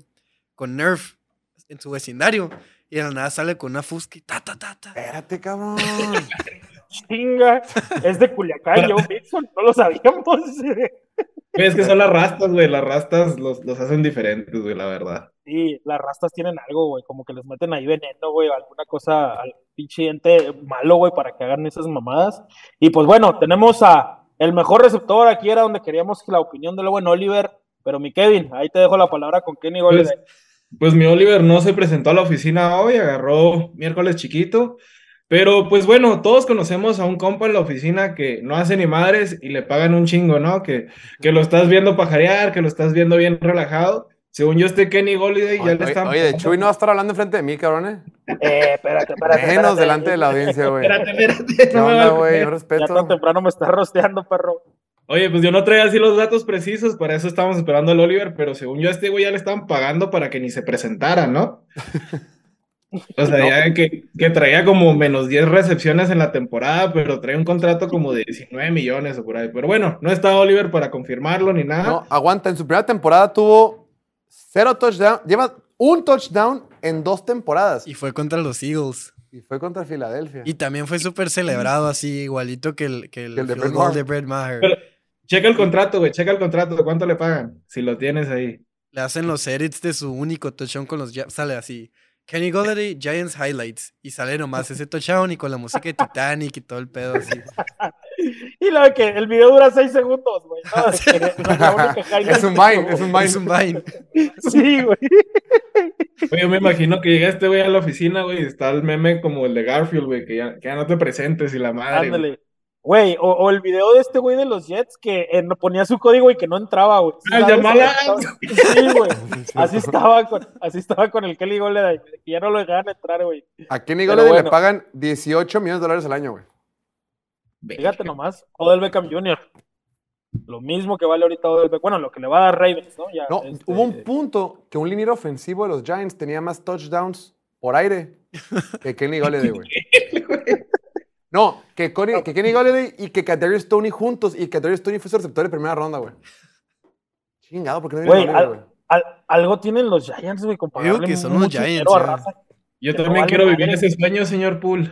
con Nerf en su vecindario. Y de la nada sale con una fusca y ta, ta, ta, ta. Espérate, cabrón. Chinga, es de Culiacán, Joe Mixon, no lo sabíamos. Es que son las rastas, güey. Las rastas los, los hacen diferentes, güey, la verdad. Sí, las rastas tienen algo, güey, como que les meten ahí veneno, güey, alguna cosa al pinche ente malo, güey, para que hagan esas mamadas. Y pues bueno, tenemos a el mejor receptor, aquí era donde queríamos la opinión del buen Oliver, pero mi Kevin, ahí te dejo la palabra con Kenny Golladay. Pues mi Oliver no se presentó a la oficina hoy, agarró miércoles chiquito. Pero pues bueno, todos conocemos a un compa en la oficina que no hace ni madres y le pagan un chingo, ¿no? Que, que lo estás viendo pajarear, que lo estás viendo bien relajado. Según yo, este Kenny Golliday ya Oye, le está. oye, de Chuy no va a estar hablando enfrente de mí, cabrón, ¿eh? Eh, espérate, espérate. Menos espérate. delante de la audiencia, güey. Espérate, espérate, ¿Qué no güey? Ya respeto. tan temprano me estás rosteando, perro. Oye, pues yo no traía así los datos precisos, para eso estábamos esperando al Oliver, pero según yo a este güey ya le estaban pagando para que ni se presentara, ¿no? O sea, ya que, que traía como menos 10 recepciones en la temporada, pero traía un contrato como de 19 millones o por ahí. Pero bueno, no está Oliver para confirmarlo ni nada. No, aguanta. En su primera temporada tuvo cero touchdown. Lleva un touchdown en dos temporadas. Y fue contra los Eagles. Y fue contra Filadelfia. Y también fue súper celebrado así, igualito que el, que el, Que el de Brett Maher. de Brett Maher. Pero- Checa el contrato, güey, checa el contrato, ¿cuánto le pagan? Si lo tienes ahí. Le hacen los edits de su único touchdown con los Sale así. Kenny Golladay, Giants Highlights. Y sale nomás ese touchdown y con la música de Titanic y todo el pedo así. Y la que el video dura seis segundos, güey. No, es que un Vine, es un. Vine. Es un Vine. Sí, güey. Oye, yo me imagino que llega este güey a la oficina, güey, y está el meme como el de Garfield, güey, que ya, que ya no te presentes y la madre. Ándale. Güey, o, o el video de este güey de los Jets que eh, no- ponía su código y que no entraba, güey. Ah, Sí, güey. Así estaba con, así estaba con el Kelly Golladay, que ya no lo dejaban entrar, güey. A Kenny Pero Golladay le bueno. pagan 18 millones de dólares al año, güey. Fíjate nomás, Odell Beckham Jr. Lo mismo que vale ahorita Odell Beckham. Bueno, lo que le va a dar Ravens, ¿no? Ya, No, este, hubo un punto que un liniero ofensivo de los Giants tenía más touchdowns por aire que Kenny Golladay, güey. No, que, Conny- que Kenny Golladay y que Kadarius Stoney juntos y Kadarius Stoney fue su receptor de primera ronda, güey. Chingado, porque no viene al- güey. al- algo tienen los Giants, güey, con Yo digo que son los Giants, raza. Yo Que no también quiero vivir ese sueño, señor Poole.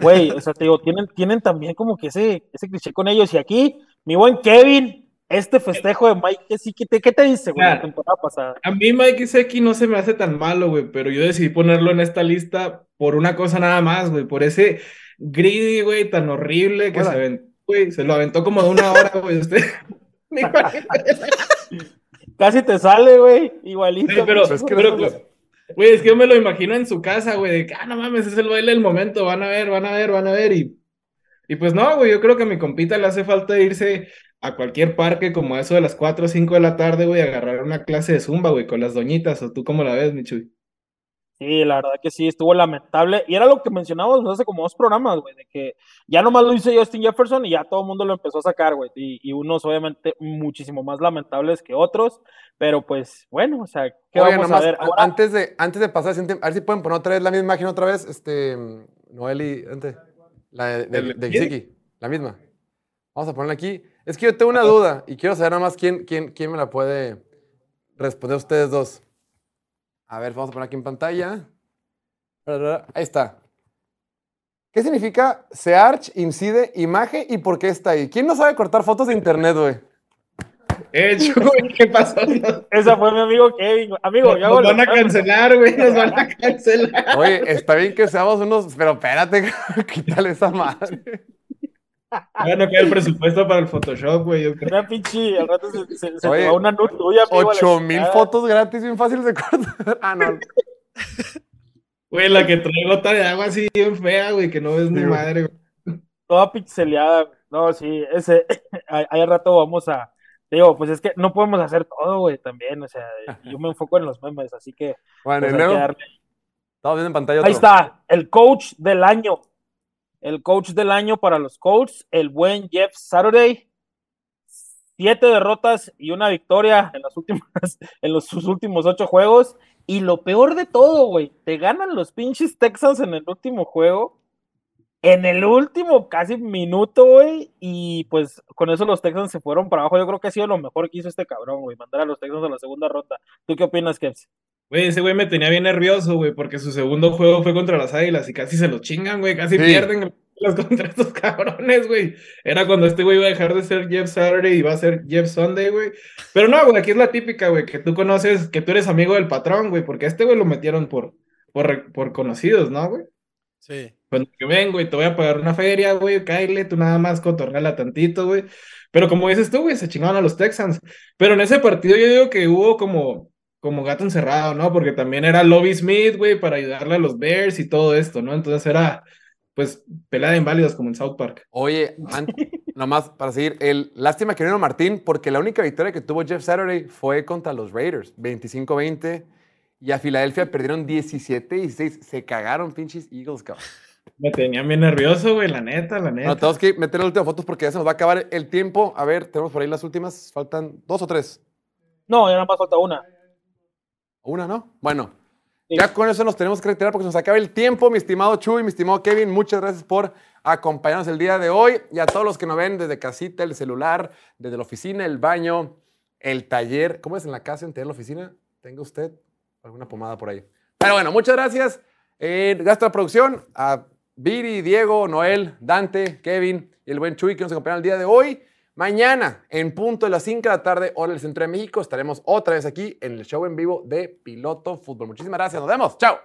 Güey, o sea, te digo, tienen, tienen también como que ese, ese cliché con ellos. Y aquí, mi buen Kevin, este festejo de Mike, ¿qué, sí, ¿qué, te, dice, güey, la temporada pasada? A mí Mike Seki no se me hace tan malo, güey, pero yo decidí ponerlo en esta lista por una cosa nada más, güey, por ese greedy, güey, tan horrible que Hola. se aventó, güey, se lo aventó como de una hora, güey, usted. Casi te sale, güey, igualito. Sí, pero, Pues es que pero, no- güey, es que yo me lo imagino en su casa, güey, de que, ah, no mames, es el baile del momento, van a ver, van a ver, van a ver, y, y pues no, güey, yo creo que a mi compita le hace falta irse a cualquier parque como a eso de las 4 o 5 de la tarde, güey, a agarrar una clase de zumba, güey, con las doñitas, o tú cómo la ves, mi Chuy. Sí, la verdad que sí, estuvo lamentable. Y era lo que mencionábamos hace como dos programas, güey, de que ya nomás lo hizo Justin Jefferson y ya todo el mundo lo empezó a sacar, güey. Y, y unos obviamente muchísimo más lamentables que otros, pero pues bueno, o sea, ¿qué Oye, vamos nomás, a ver? Ahora, antes, de, antes de pasar, a ver si pueden poner otra vez la misma imagen otra vez, este, Noeli, antes, la de, de. Gesicki, la misma. Vamos a ponerla aquí. Es que yo tengo una duda y quiero saber nada más quién, quién, quién me la puede responder ustedes dos. A ver, vamos a poner aquí en pantalla. Ahí está. ¿Qué significa Search, Incide, Imagen y por qué está ahí? ¿Quién no sabe cortar fotos de internet, güey? Eh, ¿qué pasó? Esa fue mi amigo Kevin. Amigo, hago Nos van a cancelar, güey, nos van a cancelar. Oye, está bien que seamos unos, pero espérate, quítale esa madre. Bueno, queda el presupuesto para el Photoshop, güey. Una pinche, al rato se, se, se Oye, te va una nut tuya, amigo. a la Ocho mil chingada. fotos gratis, bien fáciles de cortar. Ah, no. Güey, la que trae gota de agua así bien fea, güey, que no ves ni Sí, güey. madre, güey. Toda pixeleada. No, sí, ese, ahí al rato vamos a, digo, pues es que no podemos hacer todo, güey, también, o sea, yo me enfoco en los memes, así que Bueno, pues, estamos viendo en pantalla otro. Ahí está, el coach del año. El coach del año para los Colts, el buen Jeff Saturday. Siete derrotas y una victoria en las últimas, en los, sus últimos ocho juegos. Y lo peor de todo, güey, te ganan los pinches Texans en el último juego. En el último casi minuto, güey. Y pues con eso los Texans se fueron para abajo. Yo creo que ha sido lo mejor que hizo este cabrón, güey. Mandar a los Texans a la segunda ronda. ¿Tú qué opinas, Kevs? Güey, ese güey me tenía bien nervioso, güey, porque su segundo juego fue contra las Águilas y casi se los chingan, güey, casi Sí. pierden las contra estos cabrones, güey. Era cuando este güey iba a dejar de ser Jeff Saturday y iba a ser Jeff Sunday, güey. Pero no, güey, aquí es la típica, güey, que tú conoces, que tú eres amigo del patrón, güey, porque a este güey lo metieron por, por, por conocidos, ¿no, güey? Sí. Cuando que ven, güey, te voy a pagar una feria, güey, cáile, tú nada más cotorreala tantito, güey. Pero como dices tú, güey, se chingaron a los Texans. Pero en ese partido yo digo que hubo como, como gato encerrado, ¿no? Porque también era Lobby Smith, güey, para ayudarle a los Bears y todo esto, ¿no? Entonces era, pues, pelada de inválidos como en South Park. Oye, nomás para seguir, el, lástima que no vino Martín, porque la única victoria que tuvo Jeff Saturday fue contra los Raiders, 25-20, y a Filadelfia perdieron 17-16. Se cagaron pinches Eagles, cabrón. Me tenía bien nervioso, güey, la neta, la No, neta. tenemos que meter las últimas fotos porque ya se nos va a acabar el tiempo. A ver, tenemos por ahí las últimas. Faltan dos o tres. No, ya nada más falta una. Una, ¿no? Bueno, Sí. ya con eso nos tenemos que retirar porque nos acaba el tiempo. Mi estimado Chuy, mi estimado Kevin, muchas gracias por acompañarnos el día de hoy. Y a todos los que nos ven desde casita, el celular, desde la oficina, el baño, el taller. ¿Cómo es en la casa, en taller, la oficina? ¿Tenga usted alguna pomada por ahí? Pero bueno, muchas gracias. Eh, gracias a la producción, a Viri, Diego, Noel, Dante, Kevin y el buen Chuy que nos acompañan el día de hoy. Mañana, en punto de las 5 de la tarde, hora del centro de México, estaremos otra vez aquí en el show en vivo de Piloto Fútbol. Muchísimas gracias. Nos vemos. Chao.